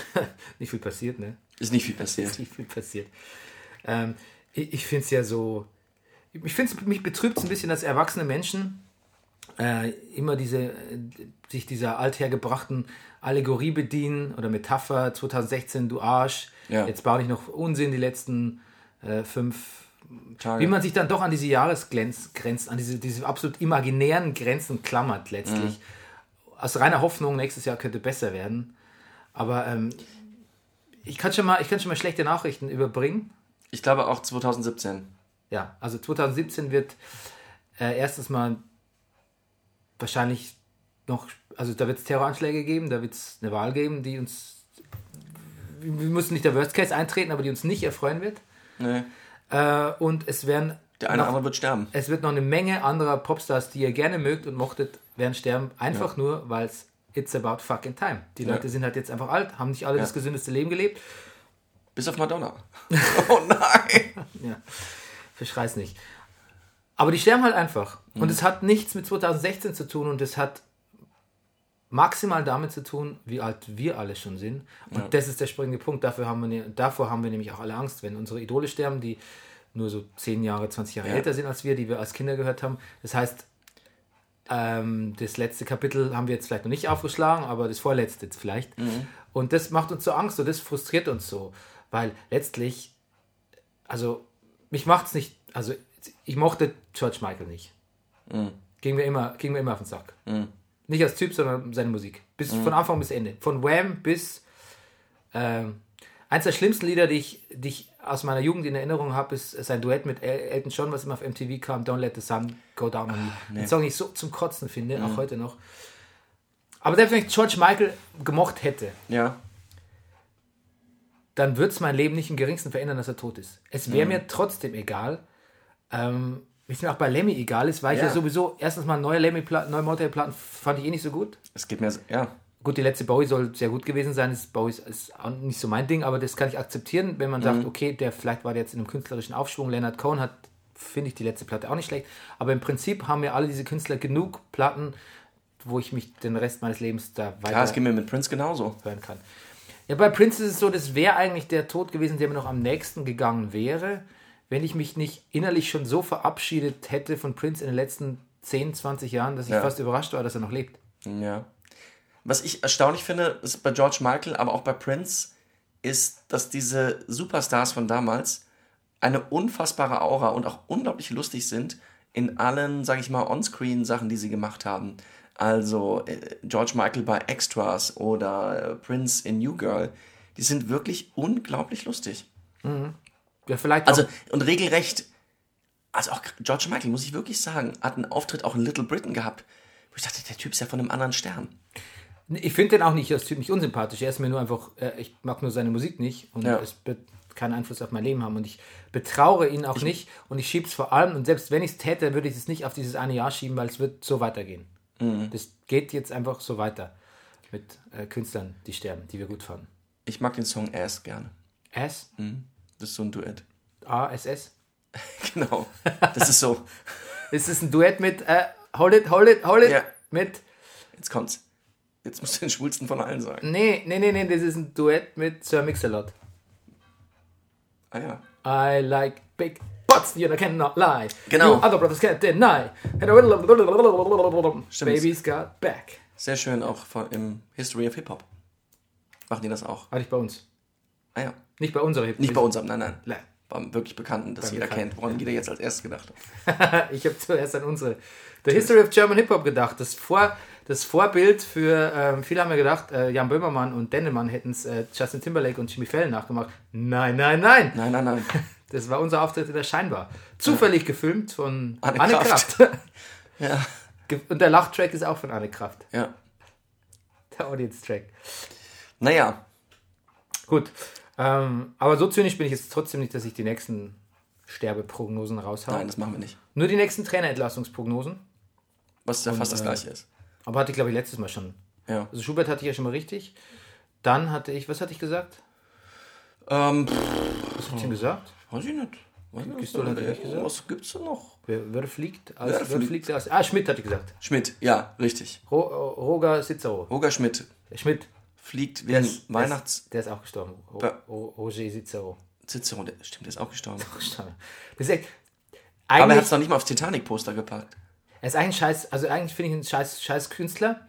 (laughs) nicht viel passiert, ne? Ist nicht viel passiert. Nicht viel passiert. Ähm, ich ich finde es ja so. Ich finde es, mich betrübt es ein bisschen, dass erwachsene Menschen äh, immer diese, äh, sich dieser althergebrachten Allegorie bedienen oder Metapher 2016, du Arsch. Ja. Jetzt baue ich noch Unsinn die letzten äh, fünf Tage. wie man sich dann doch an diese Jahresgrenzen, an diese, diese absolut imaginären Grenzen klammert letztlich. Aus reiner Hoffnung, nächstes Jahr könnte besser werden. Aber ähm, ich, kann schon mal, ich kann schon mal schlechte Nachrichten überbringen. ich glaube auch 2017. Ja, also 2017 wird äh, erstens mal wahrscheinlich noch, also da wird es Terroranschläge geben, da wird es eine Wahl geben, die uns, wir müssen nicht der Worst Case eintreten, aber die uns nicht erfreuen wird. Nee. Äh, und es werden Der eine noch- oder andere wird sterben. es wird noch eine Menge anderer Popstars, die ihr gerne mögt und mochtet, werden sterben. Einfach nur, weil es It's about fucking time. Die Ja. Leute sind halt jetzt einfach alt, haben nicht alle Ja. das gesündeste Leben gelebt. Bis auf Madonna. (laughs) oh nein. Ja, verschrei's nicht. Aber die sterben halt einfach. Mhm. Und es hat nichts mit 2016 zu tun und es hat maximal damit zu tun, wie alt wir alle schon sind. Und Ja. das ist der springende Punkt. Dafür haben wir, davor haben wir nämlich auch alle Angst, wenn unsere Idole sterben, die nur so 10 Jahre, 20 Jahre Ja. älter sind als wir, die wir als Kinder gehört haben. Das heißt, ähm, das letzte Kapitel haben wir jetzt vielleicht noch nicht aufgeschlagen, aber das vorletzte jetzt vielleicht. Und das macht uns so Angst und das frustriert uns so, weil letztlich, also mich macht's nicht, also ich mochte George Michael nicht. Ging, mir immer, ging mir immer auf den Sack. Nicht als Typ, sondern seine Musik. Bis von Anfang bis Ende. Von Wham bis ähm, eins der schlimmsten Lieder, die ich, die ich aus meiner Jugend in Erinnerung habe, ist sein Duett mit El Elton John, was immer auf MTV kam, Don't Let the Sun Go Down on Me. Den Song, den ich so zum Kotzen finde, auch heute noch. Aber selbst wenn ich George Michael gemocht hätte, Ja. dann wird es mein Leben nicht im geringsten verändern, dass er tot ist. Es wäre mir trotzdem egal. Ähm, wie es mir auch bei Lemmy egal ist, weil ich Ja. ja sowieso, erstens mal neue Lemmy-Platten, neue Motorhead-Platten fand ich eh nicht so gut. Es geht mir, so- ja. Gut, die letzte Bowie soll sehr gut gewesen sein. Das Bowie ist- auch nicht so mein Ding, aber das kann ich akzeptieren, wenn man sagt, okay, der vielleicht war der jetzt in einem künstlerischen Aufschwung. Leonard Cohen hat, finde ich, die letzte Platte auch nicht schlecht. Aber im Prinzip haben mir alle diese Künstler genug Platten, wo ich mich den Rest meines Lebens da weiter Ja, es geht mir mit Prince genauso. hören kann. Ja, bei Prince ist es so, das wäre eigentlich der Tod gewesen, der mir noch am nächsten gegangen wäre, wenn ich mich nicht innerlich schon so verabschiedet hätte von Prince in den letzten 10, 20 Jahren, dass ich Ja. fast überrascht war, dass er noch lebt. Ja. Was ich erstaunlich finde, ist bei George Michael, aber auch bei Prince, ist, dass diese Superstars von damals eine unfassbare Aura und auch unglaublich lustig sind in allen, sag ich mal, On-Screen-Sachen, die sie gemacht haben. Also äh, George Michael bei Extras oder äh, Prince in New Girl. Die sind wirklich unglaublich lustig. Ja, vielleicht Also, und regelrecht, also auch George Michael, muss ich wirklich sagen, hat einen Auftritt auch in Little Britain gehabt, wo ich dachte, der Typ ist ja von einem anderen Stern. ich finde den auch nicht als Typ nicht unsympathisch. Er ist mir nur einfach, äh, ich mag nur seine Musik nicht und Ja. es wird keinen Einfluss auf mein Leben haben und ich betraure ihn auch nicht und ich schiebe es vor allem und selbst wenn ich es täte, würde ich es nicht auf dieses eine Jahr schieben, weil es wird so weitergehen. Mhm. Das geht jetzt einfach so weiter mit äh, Künstlern, die sterben, die wir gut fanden. Ich mag den Song Ass gerne. S, Das ist so ein Duett. A, S, S. (laughs) Genau. Das ist so. Es (laughs) ist ein Duett mit äh, Hold it, hold it, hold it. Ja. Mit. Jetzt kommt's. Jetzt musst du den schwulsten von allen sagen. Nee, nee, nee, nee, das ist ein Duett mit Sir Mix-a-Lot. Ah ja. I like big butts, you cannot lie. Genau. You other brothers can't deny. Baby's got back. Sehr schön auch im History of Hip Hop. Machen die das auch? Hatte ich bei uns. Ah ja. Nicht bei unserer Hip Nicht bei uns, nein, nein. Nein. Beim wirklich Bekannten, das jeder Bekannten, kennt, woran jeder jetzt als erstes gedacht hat. (laughs) ich habe zuerst an unsere The History of German Hip Hop gedacht. Das, Vor, das Vorbild für, ähm, viele haben ja gedacht, äh, Jan Böhmermann und Dennemann hätten es äh, Justin Timberlake und Jimmy Fallon nachgemacht. Nein, nein, nein. Nein, nein, nein. (laughs) Das war unser Auftritt in der Scheinbar. Zufällig gefilmt von Anne Anne, Kraft. Kraft. (laughs) Ja. Und der Lachtrack ist auch von Anne Kraft. Ja. Der Audience-Track. Naja, Gut. Ähm, aber so zynisch bin ich jetzt trotzdem nicht, dass ich die nächsten Sterbeprognosen raushaue. nein, das machen wir nicht. Nur die nächsten Trainerentlassungsprognosen. Was ja fast das äh, gleiche ist. Aber hatte ich, glaube ich, letztes Mal schon. Ja. Also Schubert hatte ich ja schon mal richtig. Dann hatte ich, was hatte ich gesagt? Ähm, pff, Was habe ich denn gesagt? weiß ich nicht. Pistole hat er nicht gesagt. Was gibt's denn noch? Wer, wer fliegt? Aus, Wer wer fliegt? fliegt aus? Ah, Schmidt hatte ich gesagt. Schmidt, ja, richtig. Ro, Roger Cicero. Roger Schmidt Schmidt. Fliegt wegen ist- Weihnachts... Der ist auch gestorben. Roger Cicero. Cicero, der, stimmt, der ist auch gestorben. (laughs) Gestorben. Das ist echt, Aber er hat es noch nicht mal aufs Titanic-Poster gepackt. er ist eigentlich ein scheiß, also eigentlich finde ich ihn ein scheiß, scheiß Künstler.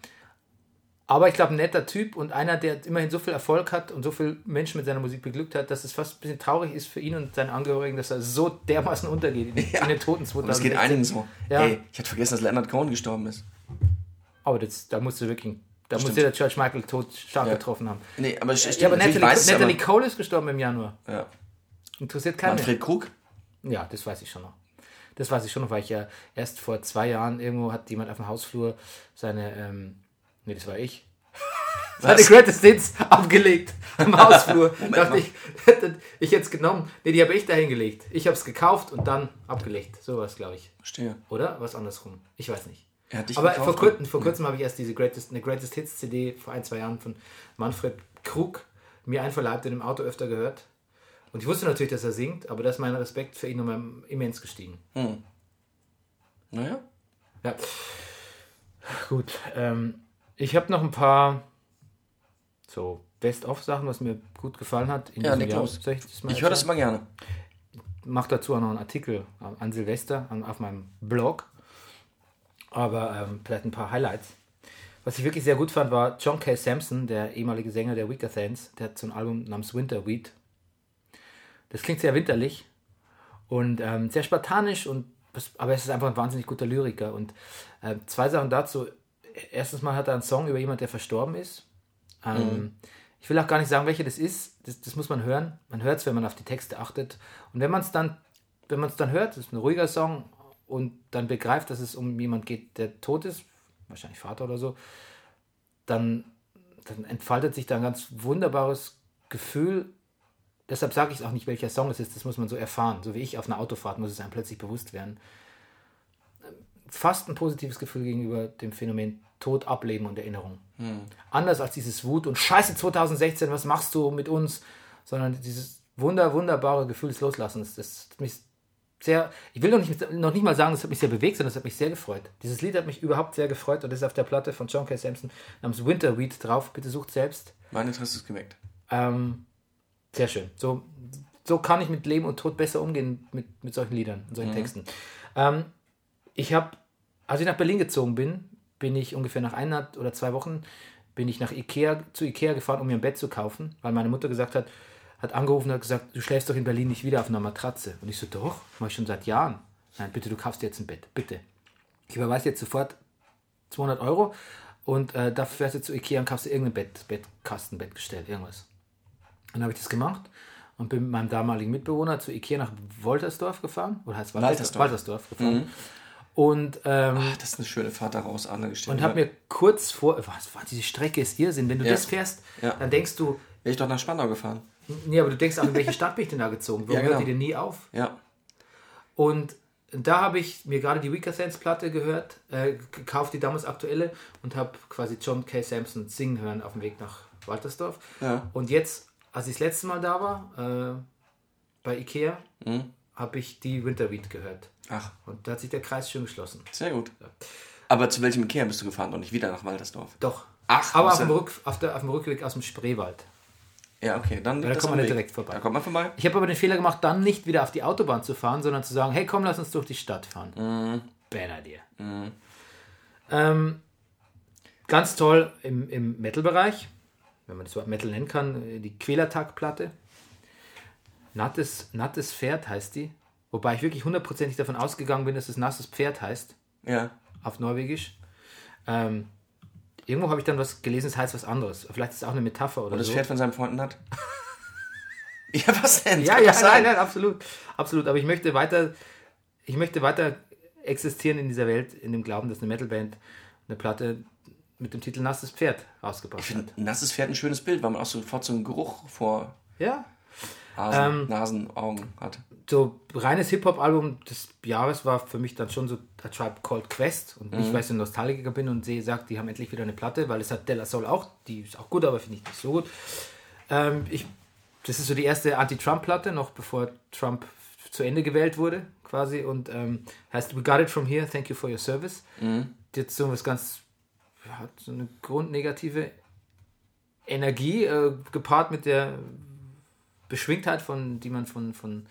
Aber ich glaube, ein netter Typ und einer, der immerhin so viel Erfolg hat und so viele Menschen mit seiner Musik beglückt hat, dass es fast ein bisschen traurig ist für ihn und seine Angehörigen, dass er so dermaßen untergeht in, (laughs) Ja. in den Toten Und es geht 2016. einigen so. Ja. Ey, ich hatte vergessen, dass Leonard Cohen gestorben ist. Aber das, da musste wirklich, da musste Stimmt. der George Michael tot stark Ja. getroffen haben. Nee, aber, stimmt, Ja, aber Natalie, weiß Natalie aber. Cole ist gestorben im Januar. Ja. Interessiert keinen. Manfred Krug? Ja, das weiß ich schon noch. Das weiß ich schon noch, weil ich ja erst vor zwei Jahren irgendwo hat jemand auf dem Hausflur seine, ähm, nee, das war ich, (laughs) seine Greatest Hits abgelegt am (laughs) Hausflur. Dachte ich, (laughs) hätte ich jetzt genommen. Nee, die habe ich da hingelegt. Ich habe es gekauft und dann abgelegt. So was, glaube ich. Verstehe. Oder? Was andersrum. Ich weiß nicht. Er hat dich Aber vor, kurzem, und- vor kurzem habe ich erst diese Greatest, eine Greatest Hits CD vor ein, zwei Jahren von Manfred Krug mir einverleibt und im Auto öfter gehört. Und ich wusste natürlich, dass er singt, aber da ist mein Respekt für ihn nochmal immens gestiegen. Naja. Ja. Gut. Ähm, ich habe noch ein paar so Best-of-Sachen, was mir gut gefallen hat. In Ja, leg los. Ich Ich höre das immer gerne. Mach dazu auch noch einen Artikel an, Silvester auf meinem Blog. Aber ähm, vielleicht ein paar Highlights. Was ich wirklich sehr gut fand, war John K. Sampson, der ehemalige Sänger der Weaker Thans. Der hat so ein Album namens Winterweed. Das klingt sehr winterlich und ähm, sehr spartanisch, und, aber es ist einfach ein wahnsinnig guter Lyriker. Und äh, zwei Sachen dazu. Erstens mal hat er einen Song über jemanden, der verstorben ist. Ähm, Ich will auch gar nicht sagen, welcher das ist. Das, das muss man hören. Man hört es, wenn man auf die Texte achtet. Und wenn man es dann, wenn man es dann hört, das ist ein ruhiger Song und dann begreift, dass es um jemanden geht, der tot ist, wahrscheinlich Vater oder so, dann, dann entfaltet sich da ein ganz wunderbares Gefühl. Deshalb sage ich auch nicht, welcher Song es ist. Das muss man so erfahren. So wie ich auf einer Autofahrt muss es einem plötzlich bewusst werden. Fast ein positives Gefühl gegenüber dem Phänomen Tod, Ableben und Erinnerung. Anders als dieses Wut und Scheiße 2016, was machst du mit uns? Sondern dieses wunder, wunderbare Gefühl des Loslassens. Das mich sehr, ich will noch nicht, noch nicht mal sagen, das hat mich sehr bewegt, sondern das hat mich sehr gefreut. Dieses Lied hat mich überhaupt sehr gefreut und das ist auf der Platte von John K. Sampson namens Winterweed drauf. Bitte sucht selbst. Mein Interesse ist geweckt. Ähm, sehr schön. So, so kann ich mit Leben und Tod besser umgehen mit, mit solchen Liedern und solchen Texten. Ähm, ich habe, als ich nach Berlin gezogen bin, bin ich ungefähr nach einer oder zwei Wochen bin ich nach Ikea, zu Ikea gefahren, um mir ein Bett zu kaufen, weil meine Mutter gesagt hat, hat angerufen und hat gesagt, du schläfst doch in Berlin nicht wieder auf einer Matratze. Und ich so, doch, mache ich schon seit Jahren. Nein, bitte, du kaufst jetzt ein Bett, bitte. Ich überweise jetzt sofort 200 Euro und äh, dafür fährst du zu Ikea und kaufst dir irgendein Bett, Bettkasten, Bettgestell, irgendwas. Dann habe ich das gemacht und bin mit meinem damaligen Mitbewohner zu Ikea nach Woltersdorf gefahren. Oder heißt Waltersdorf. Waltersdorf gefahren. Und, ähm, Das ist eine schöne Fahrt daraus, Anne gestellt. und habe mir kurz vor, was war diese Strecke ist Irrsinn. Wenn du Ja. das fährst, Ja. dann denkst du, Wäre ich doch nach Spandau gefahren. Nee, aber du denkst auch, in welche Stadt bin ich denn da gezogen? Warum Ja, genau. hört die denn nie auf? Ja. Und da habe ich mir gerade die Weaker Sense Platte gehört, äh, gekauft, die damals aktuelle, und habe quasi John K. Sampson singen hören auf dem Weg nach Waltersdorf. Ja. Und jetzt, als ich das letzte Mal da war, äh, bei Ikea, Mhm. habe ich die Winterweed gehört. Ach, Und da hat sich der Kreis schön geschlossen. sehr gut. Aber zu welchem Ikea bist du gefahren und nicht wieder nach Waltersdorf? Doch. Ach, aber auf dem, ja- Rück, auf, der, auf dem Rückweg aus dem Spreewald. Ja, okay, dann da kommt man nicht direkt vorbei. Da kommt man vorbei. Ich habe aber den Fehler gemacht, dann nicht wieder auf die Autobahn zu fahren, sondern zu sagen, hey komm, lass uns durch die Stadt fahren. Mhm. Banner dir. Ähm, ganz toll im, im Metal-Bereich, wenn man das Wort Metal nennen kann, äh, die Quälertag-Platte. Nattes, Nattes Pferd heißt die. Wobei ich wirklich hundertprozentig davon ausgegangen bin, dass es nasses Pferd heißt, Ja. auf Norwegisch. Ähm, irgendwo habe ich dann was gelesen, es heißt was anderes. Vielleicht ist es auch eine Metapher oder Und das so. Pferd von seinen Freunden hat? (laughs) ja, was denn? Ja, ja, nein, nein, absolut. Absolut. Aber ich möchte weiter, ich möchte weiter existieren in dieser Welt, in dem Glauben, dass eine Metalband eine Platte mit dem Titel Nasses Pferd rausgebracht hat. Nasses Pferd ein schönes Bild, weil man auch sofort so einen Geruch vor Ja, Hasen, Ähm, Nasen, Augen hat. so reines Hip-Hop-Album des Jahres war für mich dann schon so A Tribe Called Quest. Und nicht, weil ich so ein Nostalgiker bin und sehe, sagt, die haben endlich wieder eine Platte, weil es hat Della Soul auch, die ist auch gut, aber finde ich nicht so gut. Ähm, ich, das ist so die erste Anti-Trump-Platte, noch bevor Trump zu Ende gewählt wurde, quasi. Und ähm, heißt We Got It From Here, Thank You For Your Service. Die hat so was ganz, hat so eine grundnegative Energie, äh, gepaart mit der Beschwingtheit, von, die man von, von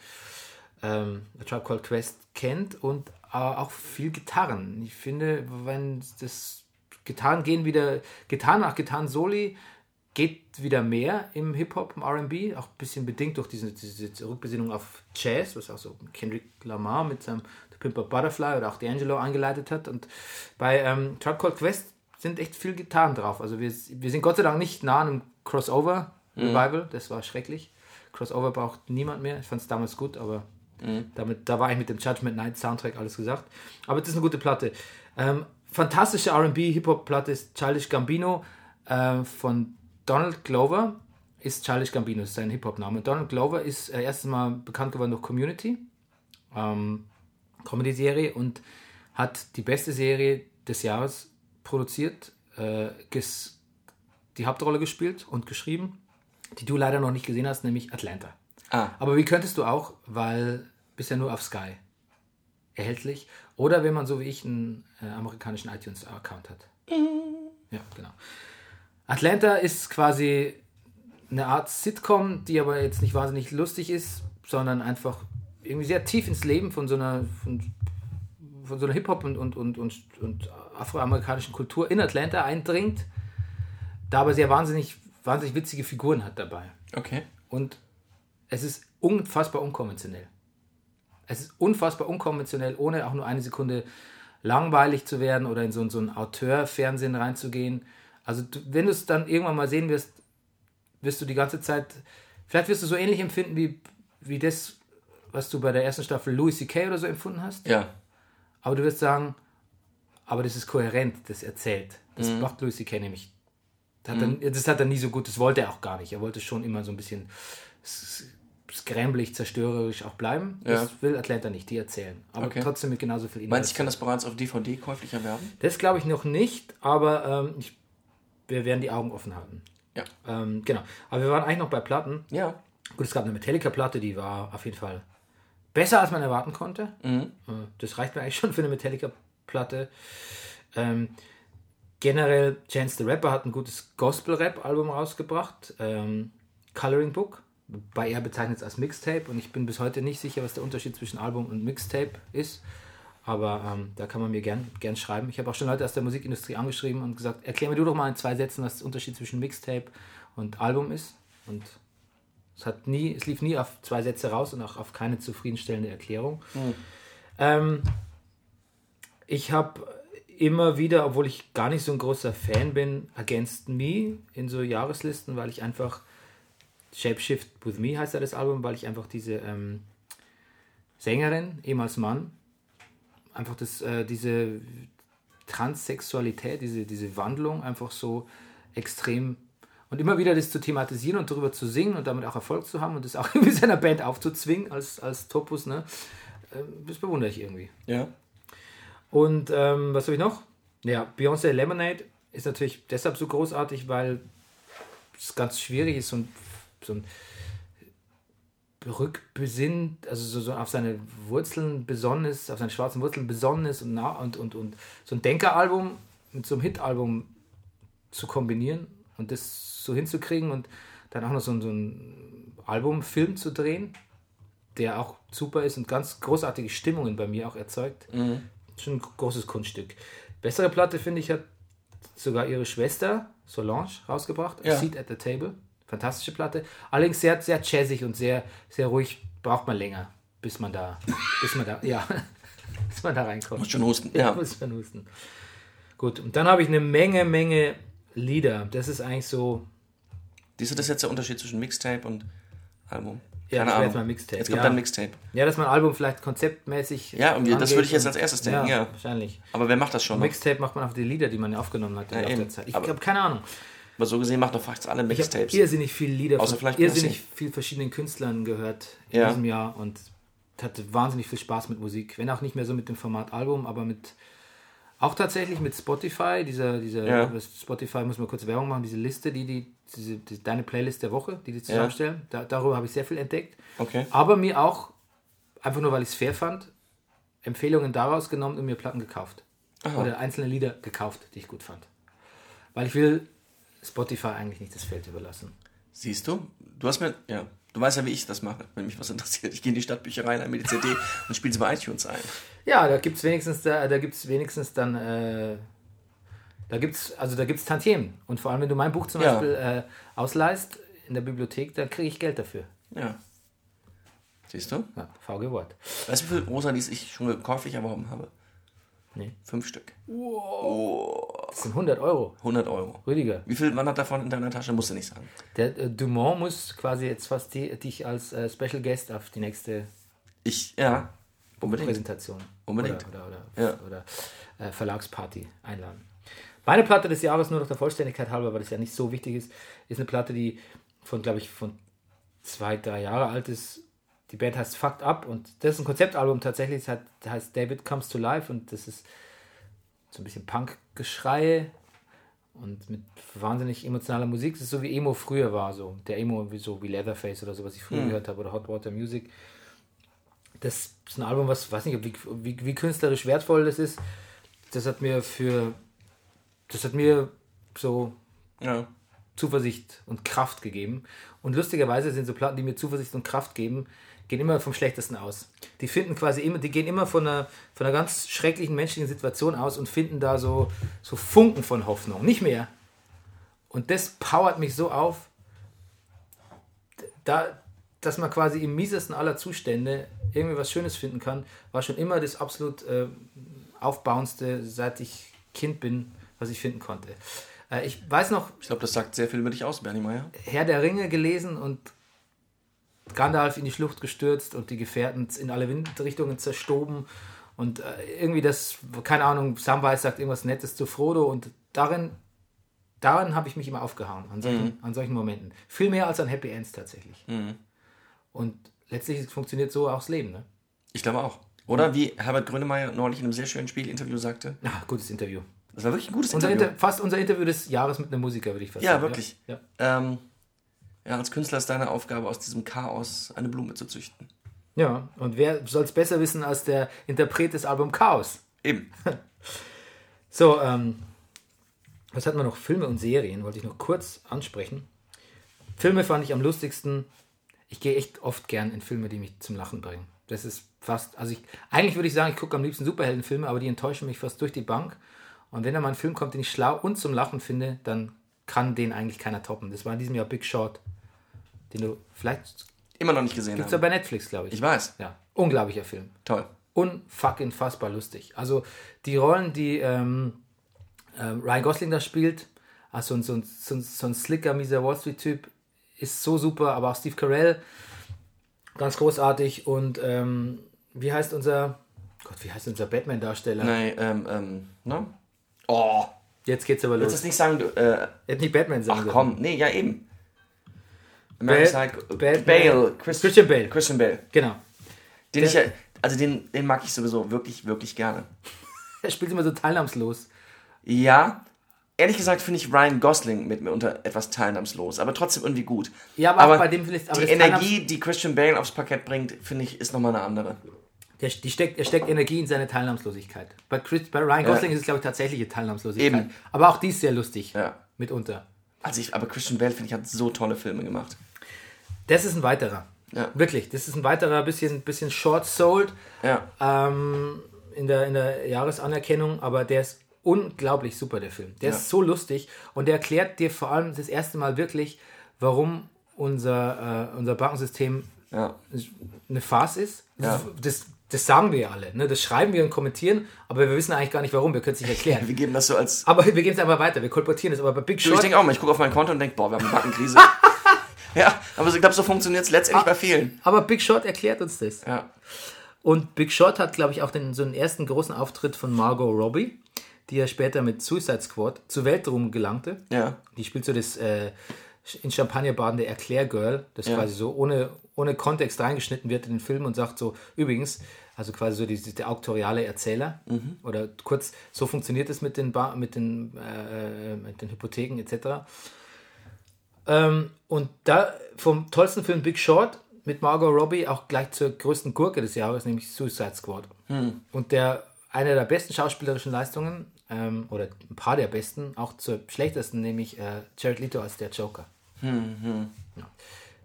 ähm, A Tribe Called Quest kennt und äh, auch viel Gitarren. Ich finde, wenn das Gitarren gehen wieder, Gitarren nach Gitarren Soli geht wieder mehr im Hip-Hop, im R&B, auch ein bisschen bedingt durch diese, diese Rückbesinnung auf Jazz, was auch so Kendrick Lamar mit seinem The Pimp of Butterfly oder auch D'Angelo eingeleitet hat. Und bei ähm, Tribe Called Quest sind echt viel Gitarren drauf. Also wir, wir sind Gott sei Dank nicht nah an einem Crossover-Revival, das war schrecklich. Crossover braucht niemand mehr. Ich fand es damals gut, aber damit, da war ich mit dem Judgment Night Soundtrack alles gesagt. Aber das ist eine gute Platte. Ähm, fantastische RB Hip-Hop-Platte ist Childish Gambino äh, von Donald Glover. Ist Childish Gambino, ist sein Hip-Hop-Name. Donald Glover ist äh, erstes Mal bekannt geworden durch Community, ähm, Comedy-Serie und hat die beste Serie des Jahres produziert, äh, die Hauptrolle gespielt und geschrieben, die du leider noch nicht gesehen hast, nämlich Atlanta. Ah, Aber wie könntest du auch, weil bisher nur auf Sky erhältlich oder wenn man so wie ich einen äh, amerikanischen iTunes-Account hat. Ja, genau. Atlanta ist quasi eine Art Sitcom, die aber jetzt nicht wahnsinnig lustig ist, sondern einfach irgendwie sehr tief ins Leben von so einer, von, von so einer Hip-Hop und, und, und, und, und afroamerikanischen Kultur in Atlanta eindringt, da aber sehr wahnsinnig, wahnsinnig witzige Figuren hat dabei. okay. Und es ist unfassbar unkonventionell. Es ist unfassbar unkonventionell, ohne auch nur eine Sekunde langweilig zu werden oder in so, so ein Auteur-Fernsehen reinzugehen. Also du, wenn du es dann irgendwann mal sehen wirst, wirst du die ganze Zeit, vielleicht wirst du so ähnlich empfinden wie, wie das, was du bei der ersten Staffel Louis C.K. oder so empfunden hast. Ja. Aber du wirst sagen, aber das ist kohärent, das erzählt. Das macht Louis C.K. nämlich. Das hat, er, das hat er nie so gut, das wollte er auch gar nicht. Er wollte schon immer so ein bisschen scramblig, zerstörerisch auch bleiben. Ja. Das will Atlanta nicht, die erzählen. Aber Okay. trotzdem mit genauso viel Inhalt. Meinst du, ich kann das bereits auf DVD käuflich erwerben? Das glaube ich noch nicht, aber ähm, ich, wir werden die Augen offen halten. Ja. Ähm, genau. Aber wir waren eigentlich noch bei Platten. Ja. Gut, es gab eine Metallica-Platte, die war auf jeden Fall besser, als man erwarten konnte. Äh, Das reicht mir eigentlich schon für eine Metallica-Platte. Ähm, generell, Chance the Rapper hat ein gutes Gospel-Rap-Album rausgebracht. Ähm, Coloring Book. Bei er bezeichnet es als Mixtape und ich bin bis heute nicht sicher, was der Unterschied zwischen Album und Mixtape ist. Aber ähm, da kann man mir gern, gern schreiben. Ich habe auch schon Leute aus der Musikindustrie angeschrieben und gesagt, erklär mir du doch mal in zwei Sätzen, was der Unterschied zwischen Mixtape und Album ist. Und es, hat nie, es lief nie auf zwei Sätze raus und auch auf keine zufriedenstellende Erklärung. Ähm, ich habe immer wieder, obwohl ich gar nicht so ein großer Fan bin, Against Me in so Jahreslisten, weil ich einfach Shapeshift With Me heißt ja das Album, weil ich einfach diese ähm, Sängerin, ehemals Mann, einfach das, äh, diese Transsexualität, diese, diese Wandlung einfach so extrem und immer wieder das zu thematisieren und darüber zu singen und damit auch Erfolg zu haben und das auch (laughs) irgendwie seiner Band aufzuzwingen als, als Topus, ne? äh, Das bewundere ich irgendwie. Ja. Und ähm, was habe ich noch? Ja, Beyoncé Lemonade ist natürlich deshalb so großartig, weil es ganz schwierig ist, so ein, so ein rückbesinnt, also so, so auf seine Wurzeln besonnen ist, auf seine schwarzen Wurzeln besonnen ist und, und, und, und so ein Denkeralbum mit so einem Hitalbum zu kombinieren und das so hinzukriegen und dann auch noch so, so ein Albumfilm zu drehen, der auch super ist und ganz großartige Stimmungen bei mir auch erzeugt. Schon ein großes Kunststück. Bessere Platte, finde ich, hat sogar ihre Schwester Solange rausgebracht. Ja. Seat at the Table. Fantastische Platte. Allerdings sehr, sehr jazzig und sehr, sehr ruhig. Braucht man länger, bis man da, bis man da, (laughs) ja, bis man da reinkommt. Muss schon husten. Ja. Ja. Muss man husten. Gut, und dann habe ich eine Menge, Menge Lieder. Das ist eigentlich so, Siehst du, das ist jetzt der Unterschied zwischen Mixtape und Album? Ja, Keine Ahnung. jetzt mal Mixtape. Jetzt kommt ja. dann Mixtape. Ja, dass man ein Album vielleicht konzeptmäßig. Ja, und das würde ich jetzt als erstes denken, ja. Wahrscheinlich. Aber wer macht das schon? Mixtape macht man auf die Lieder, die man aufgenommen hat Ja, Laufe der. Zeit. Ich habe keine Ahnung. Aber so gesehen macht doch fast alle Ich habe Mixtapes. irrsinnig viele Lieder Außer von irrsinnig viel verschiedenen Künstlern gehört in Ja. diesem Jahr und hatte wahnsinnig viel Spaß mit Musik. Wenn auch nicht mehr so mit dem Format Album, aber mit auch tatsächlich mit Spotify, dieser, dieser Ja. Spotify muss man kurz Werbung machen, diese Liste, die, die, diese, die deine Playlist der Woche, die die zusammenstellen, da, darüber habe ich sehr viel entdeckt. Okay. Aber mir auch, einfach nur weil ich es fair fand, Empfehlungen daraus genommen und mir Platten gekauft. Aha. Oder einzelne Lieder gekauft, die ich gut fand. Weil ich will Spotify eigentlich nicht das Feld überlassen. Siehst du? Du hast mir, ja, du weißt ja, wie ich das mache, wenn mich was interessiert. Ich gehe in die Stadtbücherei, mir die CD (laughs) und spiele sie bei iTunes ein. Ja, da gibt es wenigstens, da, da gibt's wenigstens dann, äh, da gibt's, also da gibt's Tantiemen. Und vor allem, wenn du mein Buch zum Ja. Beispiel äh, ausleihst in der Bibliothek, dann kriege ich Geld dafür. Ja. Siehst du? Ja, VG Wort. Weißt du, wie viele Rosalis ich schon käuflich erworben habe? Nee. Fünf Stück. Das sind 100 Euro. 100 Euro. Rüdiger. Wie viel man hat davon in deiner Tasche, musst du nicht sagen. Der äh, Dumont muss quasi jetzt fast die, dich als äh, Special Guest auf die nächste Ich, ja, unbedingt. Präsentation Unbedingt. oder, oder, oder, Ja. oder äh, Verlagsparty einladen. Meine Platte des Jahres, nur noch der Vollständigkeit halber, weil das ja nicht so wichtig ist, ist eine Platte, die von, glaube ich, von zwei, drei Jahre alt ist. Die Band heißt Fucked Up und das ist ein Konzeptalbum tatsächlich, das heißt David Comes to Life und das ist so ein bisschen Punk-Geschrei und mit wahnsinnig emotionaler Musik. Das ist so wie Emo früher war, so der Emo wie so wie Leatherface oder so, was ich früher gehört habe oder Hot Water Music. Das ist ein Album, was weiß nicht, wie, wie, wie künstlerisch wertvoll das ist. Das hat mir für das hat mir so Ja. Zuversicht und Kraft gegeben. Und lustigerweise sind so Platten, die mir Zuversicht und Kraft geben, gehen immer vom Schlechtesten aus. Die finden quasi immer, die gehen immer von einer, von einer ganz schrecklichen menschlichen Situation aus und finden da so, so Funken von Hoffnung. Nicht mehr. Und das powert mich so auf, da, dass man quasi im miesesten aller Zustände irgendwie was Schönes finden kann, war schon immer das absolut äh, aufbauendste, seit ich Kind bin, was ich finden konnte. Äh, ich weiß noch, Ich glaube, das sagt sehr viel über dich aus, Bernie Meyer. Herr der Ringe gelesen und Gandalf in die Schlucht gestürzt und die Gefährten in alle Windrichtungen zerstoben und äh, irgendwie das, keine Ahnung, Samwise sagt irgendwas Nettes zu Frodo und darin, daran habe ich mich immer aufgehauen, an solchen, an solchen Momenten. Viel mehr als an Happy Ends tatsächlich. Und letztlich funktioniert so auch das Leben. Ne? Ich glaube auch. Oder wie Herbert Grönemeyer neulich in einem sehr schönen Spielinterview sagte. Ja, gutes Interview. Das war wirklich ein gutes Unser Interview. Inter fast unser Interview des Jahres mit einem Musiker, würde ich fast Ja, sagen. wirklich. Ja. Ähm, ja, als Künstler ist deine Aufgabe, aus diesem Chaos eine Blume zu züchten. ja, und wer soll es besser wissen als der Interpret des Albums Chaos? Eben. (laughs) So, ähm, was hatten wir noch? Filme und Serien wollte ich noch kurz ansprechen. Filme fand ich am lustigsten. Ich gehe echt oft gern in Filme, die mich zum Lachen bringen. Das ist fast, also ich, eigentlich würde ich sagen, ich gucke am liebsten Superheldenfilme, aber die enttäuschen mich fast durch die Bank. Und wenn da mal ein Film kommt, den ich schlau und zum Lachen finde, dann kann den eigentlich keiner toppen. Das war in diesem Jahr Big Short, den du vielleicht Immer noch nicht gesehen gibt's ja bei Netflix, glaube ich. Ich weiß. Ja, unglaublicher Film Toll. unfucking fassbar lustig. Also die Rollen, die ähm, ähm, Ryan Gosling da spielt, also so ein, so ein, so ein, slicker, mieser Wall Street-Typ, ist so super, aber auch Steve Carell, ganz großartig. Und ähm, wie heißt unser, Gott, wie heißt unser Batman-Darsteller? Nein, ähm, ähm, ne? Oh, Jetzt geht's aber willst du los. das nicht sagen? Du, äh, Er hat nicht Batman sagen ach komm, nee, ja eben. Bale- Batman- Bale, Chris, Christian Bale. Christian Bale. Genau. Den Der- ich ja, also den, den mag ich sowieso wirklich, wirklich gerne. (laughs) Er spielt immer so teilnahmslos. Ja, ehrlich gesagt finde ich Ryan Gosling mit mir unter etwas teilnahmslos, aber trotzdem irgendwie gut. Ja, aber auch bei dem vielleicht- aber die Energie, die Christian Bale aufs Parkett bringt, finde ich, ist nochmal eine andere. Der, die steckt, er steckt Energie in seine Teilnahmslosigkeit. Bei, Chris, bei Ryan Gosling ist es, glaube ich, tatsächliche Teilnahmslosigkeit. Eben. Aber auch die ist sehr lustig. Ja. Mitunter. Also ich, aber Christian Bale, finde ich, hat so tolle Filme gemacht. Das ist ein weiterer. Ja. Wirklich. Das ist ein weiterer, bisschen, bisschen short-sold Ja. ähm, in, der, in der Jahresanerkennung, aber der ist unglaublich super, der Film. Der Ja. ist so lustig und der erklärt dir vor allem das erste Mal wirklich, warum unser, äh, unser Bankensystem eine Farce ist. Das, das sagen wir ja alle. Ne? Das schreiben wir und kommentieren, aber wir wissen eigentlich gar nicht warum. Wir können es nicht erklären. (laughs) Wir geben das so als. Aber wir geben es einfach weiter, wir kolportieren es. Aber bei Big Du, ich Short, denke auch mal, ich gucke auf mein Konto und denke, boah, wir haben eine Backenkrise. (laughs) (laughs) Ja, aber ich glaube, so funktioniert es letztendlich bei vielen. Aber Big Shot erklärt uns das. Ja. Und Big Shot hat, glaube ich, auch den, so einen ersten großen Auftritt von Margot Robbie, die ja später mit Suicide Squad zu Weltruhm gelangte. Ja. Die spielt so das äh, in Champagner badende Erklärgirl, das Ja. quasi so ohne, ohne Kontext reingeschnitten wird in den Film und sagt so, übrigens, also quasi so die, der auktoriale Erzähler Mhm. oder kurz, so funktioniert es mit den, Bar, mit den, äh, mit den Hypotheken etc. Ähm, und da vom tollsten Film Big Short mit Margot Robbie auch gleich zur größten Gurke des Jahres, nämlich Suicide Squad. Und der eine der besten schauspielerischen Leistungen, ähm, oder ein paar der besten, auch zur schlechtesten, nämlich äh, Jared Leto als der Joker. Ja.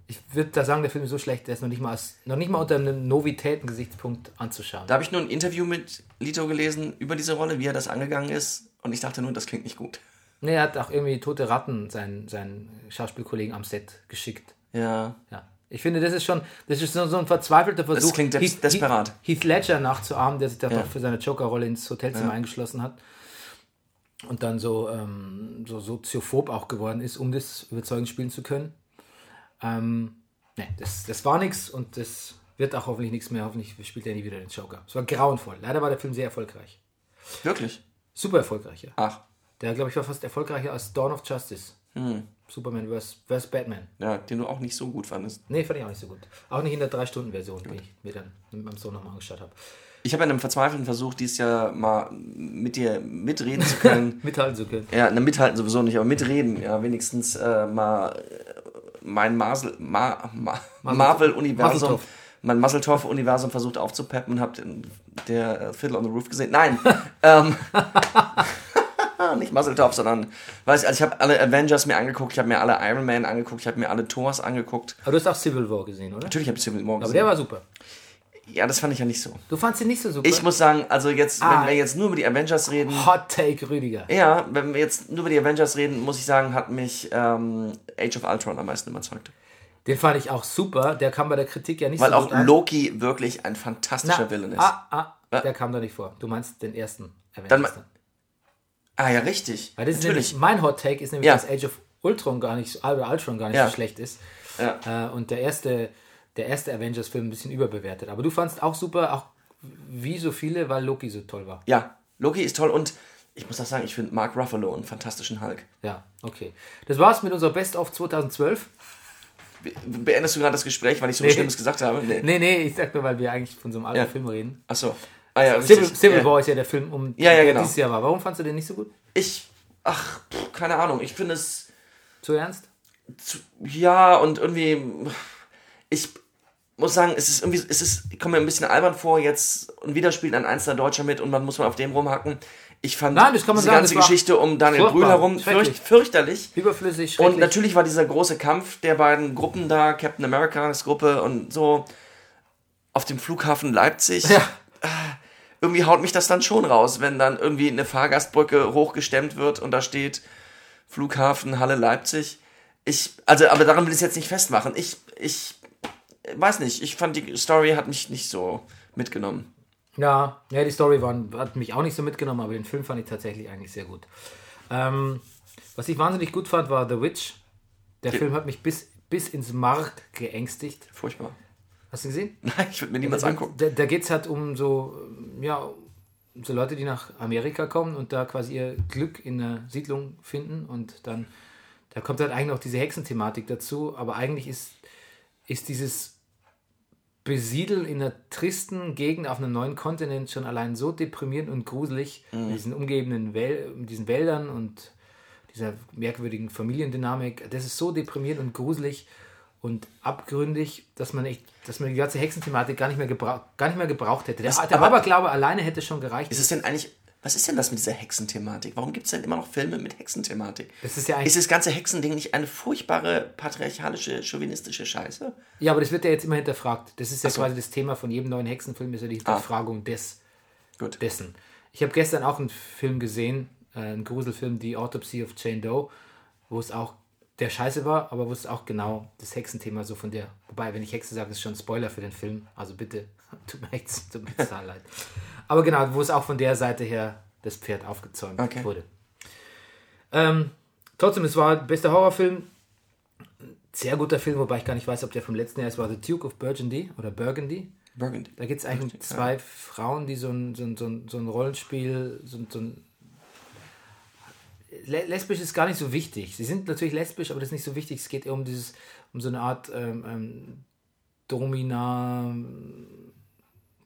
Ich würde da sagen, der Film ist so schlecht, der ist noch nicht mal, als, noch nicht mal unter einem Novitäten-Gesichtspunkt anzuschauen. Da habe ich nur ein Interview mit Lito gelesen über diese Rolle, wie er das angegangen ist. Und ich dachte nur, das klingt nicht gut. Nee, er hat auch irgendwie tote Ratten seinen, seinen Schauspielkollegen am Set geschickt. Ja. Ja. Ich finde, das ist schon, das ist so, so ein verzweifelter Versuch, klingt des- desperat. Heath, Heath Ledger nachzuahmen, der sich da Ja. doch für seine Joker-Rolle ins Hotelzimmer eingeschlossen hat und dann so, ähm, so soziophob auch geworden ist, um das überzeugend spielen zu können. Ähm, ne, das, das war nichts und das wird auch hoffentlich nichts mehr. Hoffentlich spielt er nie wieder den Joker. Es war grauenvoll. Leider war der Film sehr erfolgreich. Wirklich? Super erfolgreich, ja. Ach. Der, glaube ich, war fast erfolgreicher als Dawn of Justice. Hm. Superman vs. vs. Batman. Ja, den du auch nicht so gut fandest. Nee, fand ich auch nicht so gut. Auch nicht in der 3-Stunden-Version, die ich mir dann mit meinem Sohn nochmal angeschaut habe. Ich habe in einem verzweifelten Versuch, dieses Jahr mal mit dir mitreden zu können. (laughs) Mithalten zu können. ja, ne, mithalten sowieso nicht, aber mitreden. Ja, wenigstens äh, mal äh, mein Masel, Ma, Ma, Marvel-Universum, mein Muzzletoff-Universum versucht aufzupeppen und habe der äh, Fiddle on the Roof gesehen. Nein, (laughs) ähm, nicht Muzzletoff, sondern, weiß ich, also ich habe alle Avengers mir angeguckt, ich habe mir alle Iron Man angeguckt, ich habe mir alle Thors angeguckt. Aber du hast auch Civil War gesehen, oder? Natürlich habe ich Civil War Aber gesehen. der war super. ja, das fand ich ja nicht so. Du fandst ihn nicht so super? Ich muss sagen, also jetzt, Ah. wenn wir jetzt nur über die Avengers reden, Hot Take Rüdiger. ja, wenn wir jetzt nur über die Avengers reden, muss ich sagen, hat mich ähm, Age of Ultron am meisten überzeugt. Den fand ich auch super. Der kam bei der Kritik ja nicht Weil so auch gut an. Loki wirklich ein fantastischer Na, Villain ist. Ah, ah, Ja. der kam da nicht vor. Du meinst den ersten Dann Avengers. Ah ja, richtig. Weil das ist Natürlich. nämlich, mein Hot Take ist nämlich, Ja. dass Age of Ultron gar nicht, Ultron gar nicht Ja. so schlecht ist. Ja. Äh, und der erste, der erste Avengers-Film ein bisschen überbewertet. Aber du fandst auch super, auch wie so viele, weil Loki so toll war. Ja, Loki ist toll und ich muss auch sagen, ich finde Mark Ruffalo einen fantastischen Hulk. Ja, okay. Das war's mit unserer Best-of 2012. Be- Beendest du gerade das Gespräch, weil ich so Nee. Schlimmes gesagt habe? Nee. Nee, nee, ich sag nur, weil wir eigentlich von so einem alten. Film reden. Achso. Ah ja, Civil. Civil ja. War ist ja der Film, um Ja, ja, genau. dieses Jahr war. Warum fandst du den nicht so gut? Ich, ach, pff, keine Ahnung. Ich finde es, Zu ernst? zu, ja, und irgendwie, ich muss sagen, es ist irgendwie, es ist, ich komme mir ein bisschen albern vor jetzt und wieder spielt ein einzelner Deutscher mit und man muss mal auf dem rumhacken. Ich fand Nein, diese sagen, ganze Geschichte um Daniel Brühl herum fürcht, fürchterlich. Überflüssig, Und natürlich war dieser große Kampf der beiden Gruppen da, Captain America's Gruppe und so, auf dem Flughafen Leipzig. Ja. Irgendwie haut mich das dann schon raus, wenn dann irgendwie eine Fahrgastbrücke hochgestemmt wird und da steht Flughafen Halle Leipzig. Ich, also, aber daran will ich es jetzt nicht festmachen. Ich, ich weiß nicht, ich fand die Story hat mich nicht so mitgenommen. Ja, ja, die Story war, hat mich auch nicht so mitgenommen, aber den Film fand ich tatsächlich eigentlich sehr gut. Ähm, was ich wahnsinnig gut fand, war The Witch. Der Film hat mich bis, bis ins Mark geängstigt. Furchtbar. Hast du gesehen? (laughs) Nein, ich würde mir niemals angucken. Da, da geht es halt um so, ja, um so Leute, die nach Amerika kommen und da quasi ihr Glück in einer Siedlung finden und dann, da kommt halt eigentlich noch diese Hexenthematik dazu, aber eigentlich ist, ist dieses Besiedeln in einer tristen Gegend auf einem neuen Kontinent schon allein so deprimierend und gruselig mit diesen umgebenden mit diesen Wäldern und dieser merkwürdigen Familiendynamik. Das ist so deprimierend und gruselig und abgründig, dass man echt, dass man die ganze Hexenthematik gar nicht mehr, gebrauch, gar nicht mehr gebraucht hätte. Der, der aber- Aberglaube alleine hätte schon gereicht. Ist es denn eigentlich, was ist denn das mit dieser Hexenthematik? Warum gibt es denn immer noch Filme mit Hexenthematik? Das ist ja eigentlich- Ist das ganze Hexending nicht eine furchtbare patriarchalische, chauvinistische Scheiße? Ja, aber das wird ja jetzt immer hinterfragt. Das ist ja so. quasi das Thema von jedem neuen Hexenfilm, ist ja die Hinterfragung des, Gut. dessen. Ich habe gestern auch einen Film gesehen, äh, einen Gruselfilm, The Autopsy of Jane Doe, wo es auch der Scheiße war, aber wo es auch genau das Hexenthema so von der, wobei, wenn ich Hexe sage, ist schon ein Spoiler für den Film, also bitte, (laughs) tut mir echt tut mir total leid. Aber genau, wo es auch von der Seite her das Pferd aufgezäumt Okay. wurde. Ähm, trotzdem, es war bester Horrorfilm. sehr guter Film, wobei ich gar nicht weiß, ob der vom letzten Jahr ist, war The Duke of Burgundy oder Burgundy. Burgundy. Da geht es eigentlich um zwei Frauen, die so ein, so ein, so ein, Rollenspiel, so ein, so ein lesbisch ist gar nicht so wichtig. Sie sind natürlich lesbisch, aber das ist nicht so wichtig. Es geht eher um dieses, um so eine Art ähm, ähm, Domina.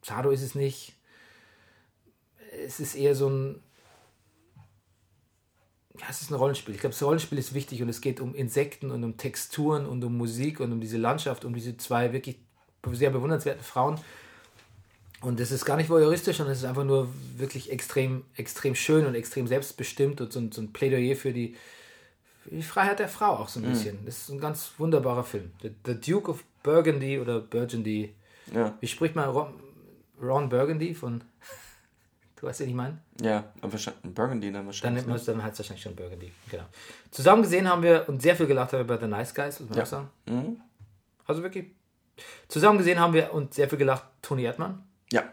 Sado ist es nicht. Es ist eher so ein. Ja, es ist ein Rollenspiel. Ich glaube, das Rollenspiel ist wichtig und es geht um Insekten und um Texturen und um Musik und um diese Landschaft, um diese zwei wirklich sehr bewundernswerten Frauen. Und es ist gar nicht voyeuristisch, sondern es ist einfach nur wirklich extrem, extrem schön und extrem selbstbestimmt und so ein, so ein Plädoyer für die, für die Freiheit der Frau auch so ein bisschen. Das ist ein ganz wunderbarer Film. The, The Duke of Burgundy oder Burgundy. Ja, Wie spricht man Ron, Ron Burgundy von. (laughs) Du weißt ja, was ich meine? ja, aber wahrscheinlich Burgundy dann Dann wahrscheinlich. nennt man es dann halt wahrscheinlich schon Burgundy. Genau. Zusammen gesehen haben wir und sehr viel gelacht haben wir bei The Nice Guys, muss man auch sagen. Mhm. Also wirklich. Zusammen gesehen haben wir und sehr viel gelacht Toni Erdmann. Ja,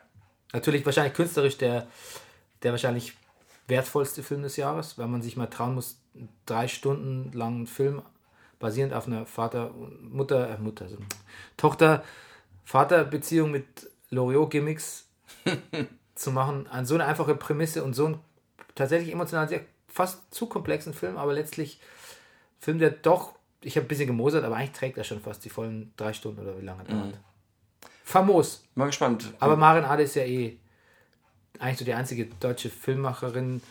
Natürlich wahrscheinlich künstlerisch der, der wahrscheinlich wertvollste Film des Jahres, weil man sich mal trauen muss, einen drei Stunden langen Film basierend auf einer Vater- Mutter, äh, Mutter, also Tochter-Vater-Beziehung mit Loriot-Gimmicks (laughs) zu machen, an so eine einfache Prämisse und so einen tatsächlich emotional sehr fast zu komplexen Film, aber letztlich Film, der doch, ich habe ein bisschen gemosert, aber eigentlich trägt er schon fast die vollen drei Stunden oder wie lange er dauert. Famos. mal gespannt. Aber Maren Ade ist ja eh eigentlich so die einzige deutsche Filmmacherin,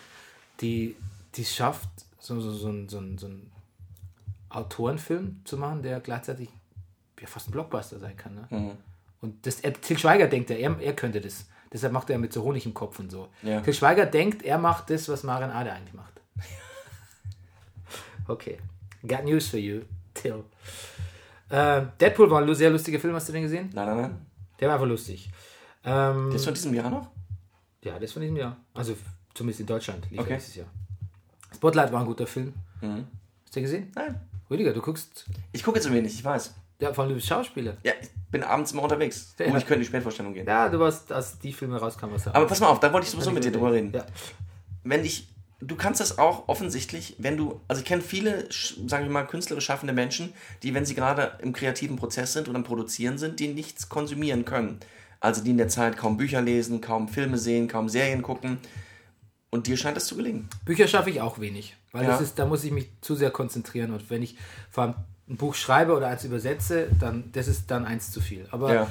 die es schafft, so, so, so, so, so einen Autorenfilm zu machen, der gleichzeitig ja, fast ein Blockbuster sein kann. Ne? Mhm. Und das, er, Til Schweiger denkt ja, er, er könnte das. Deshalb macht er mit so Honig im Kopf und so. Ja. Til Schweiger denkt, er macht das, was Maren Ade eigentlich macht. (laughs) Okay. Got news for you, Till. Äh, Deadpool war ein sehr lustiger Film, hast du den gesehen? Nein, nein, nein. Der war einfach lustig. Ähm, Der ist von diesem Jahr noch? ja, das von diesem Jahr. Also zumindest in Deutschland lief Okay. dieses Jahr. Spotlight war ein guter Film. Mhm. Hast du den gesehen? Nein. Rüdiger, du guckst. Ich gucke zu wenig, ich weiß. Ja, vor allem du bist Schauspieler. Ja, ich bin abends immer unterwegs. Ja. Und ich könnte in die Spätvorstellung gehen. Ja, du warst, als die Filme rauskamen, was Aber pass mal auf, da wollte ich sowieso mit dir drüber reden. Ja. Wenn ich, du kannst das auch offensichtlich, wenn du, also ich kenne viele, sagen wir mal, künstlerisch schaffende Menschen, die, wenn sie gerade im kreativen Prozess sind oder am Produzieren sind, die nichts konsumieren können. Also die in der Zeit kaum Bücher lesen, kaum Filme sehen, kaum Serien gucken. Und dir scheint das zu gelingen. Bücher schaffe ich auch wenig. Weil Ja. das ist, da muss ich mich zu sehr konzentrieren. Und wenn ich vor allem ein Buch schreibe oder eins übersetze, dann das ist dann eins zu viel. Aber Ja.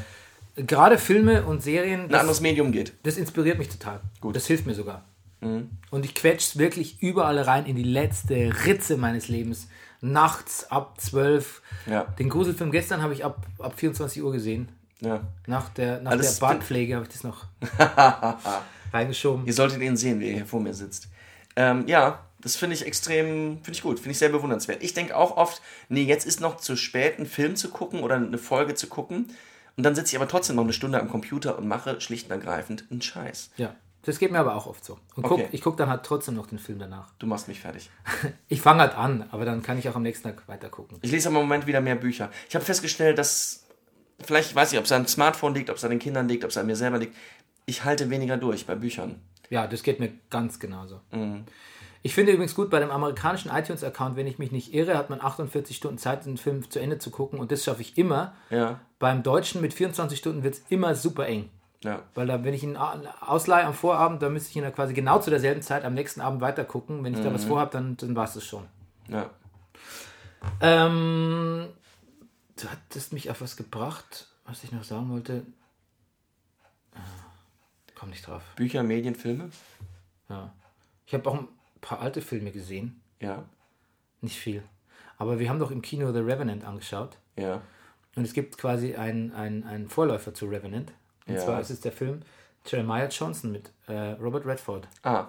gerade Filme und Serien, Ein das, anderes Medium geht. das inspiriert mich total. Gut. Das hilft mir sogar. Mhm. Und ich quetsche wirklich überall rein in die letzte Ritze meines Lebens. Nachts ab 12. Ja. Den Gruselfilm gestern habe ich ab, ab 24 Uhr gesehen. Ja. Nach der, nach Alles der Bartpflege habe ich das noch (laughs) reingeschoben. Ihr solltet ihn sehen, wie er hier vor mir sitzt. Ähm, ja, das finde ich extrem, finde ich gut, finde ich sehr bewundernswert. Ich denke auch oft, nee, jetzt ist noch zu spät, einen Film zu gucken oder eine Folge zu gucken. Und dann sitze ich aber trotzdem noch eine Stunde am Computer und mache schlicht und ergreifend einen Scheiß. Ja, das geht mir aber auch oft so. Und guck, Okay. ich gucke dann halt trotzdem noch den Film danach. Du machst mich fertig. (laughs) Ich fange halt an, aber dann kann ich auch am nächsten Tag weiter gucken. Ich lese aber im Moment wieder mehr Bücher. Ich habe festgestellt, dass, vielleicht weiß ich, ob es an Smartphone liegt, ob es an den Kindern liegt, ob es an mir selber liegt. Ich halte weniger durch bei Büchern. Ja, das geht mir ganz genauso. Mhm. Ich finde übrigens gut, bei dem amerikanischen iTunes-Account, wenn ich mich nicht irre, hat man 48 Stunden Zeit, den Film zu Ende zu gucken und das schaffe ich immer. Ja, Beim Deutschen mit 24 Stunden wird es immer super eng. Ja. Weil da, wenn ich ihn ausleihe am Vorabend, dann müsste ich ihn ja quasi genau zu derselben Zeit am nächsten Abend weiter gucken. Wenn ich da was vorhabe, dann, dann war es das schon. ja. Ähm, du hattest mich auf was gebracht, was ich noch sagen wollte. Ah, Komm nicht drauf. Bücher, Medien, Filme? Ja. Ich habe auch ein paar alte Filme gesehen. Ja, Nicht viel. Aber wir haben doch im Kino The Revenant angeschaut. ja. Und es gibt quasi einen einen Vorläufer zu Revenant. Und Ja. zwar ist es der Film Jeremiah Johnson mit äh, Robert Redford. Ah,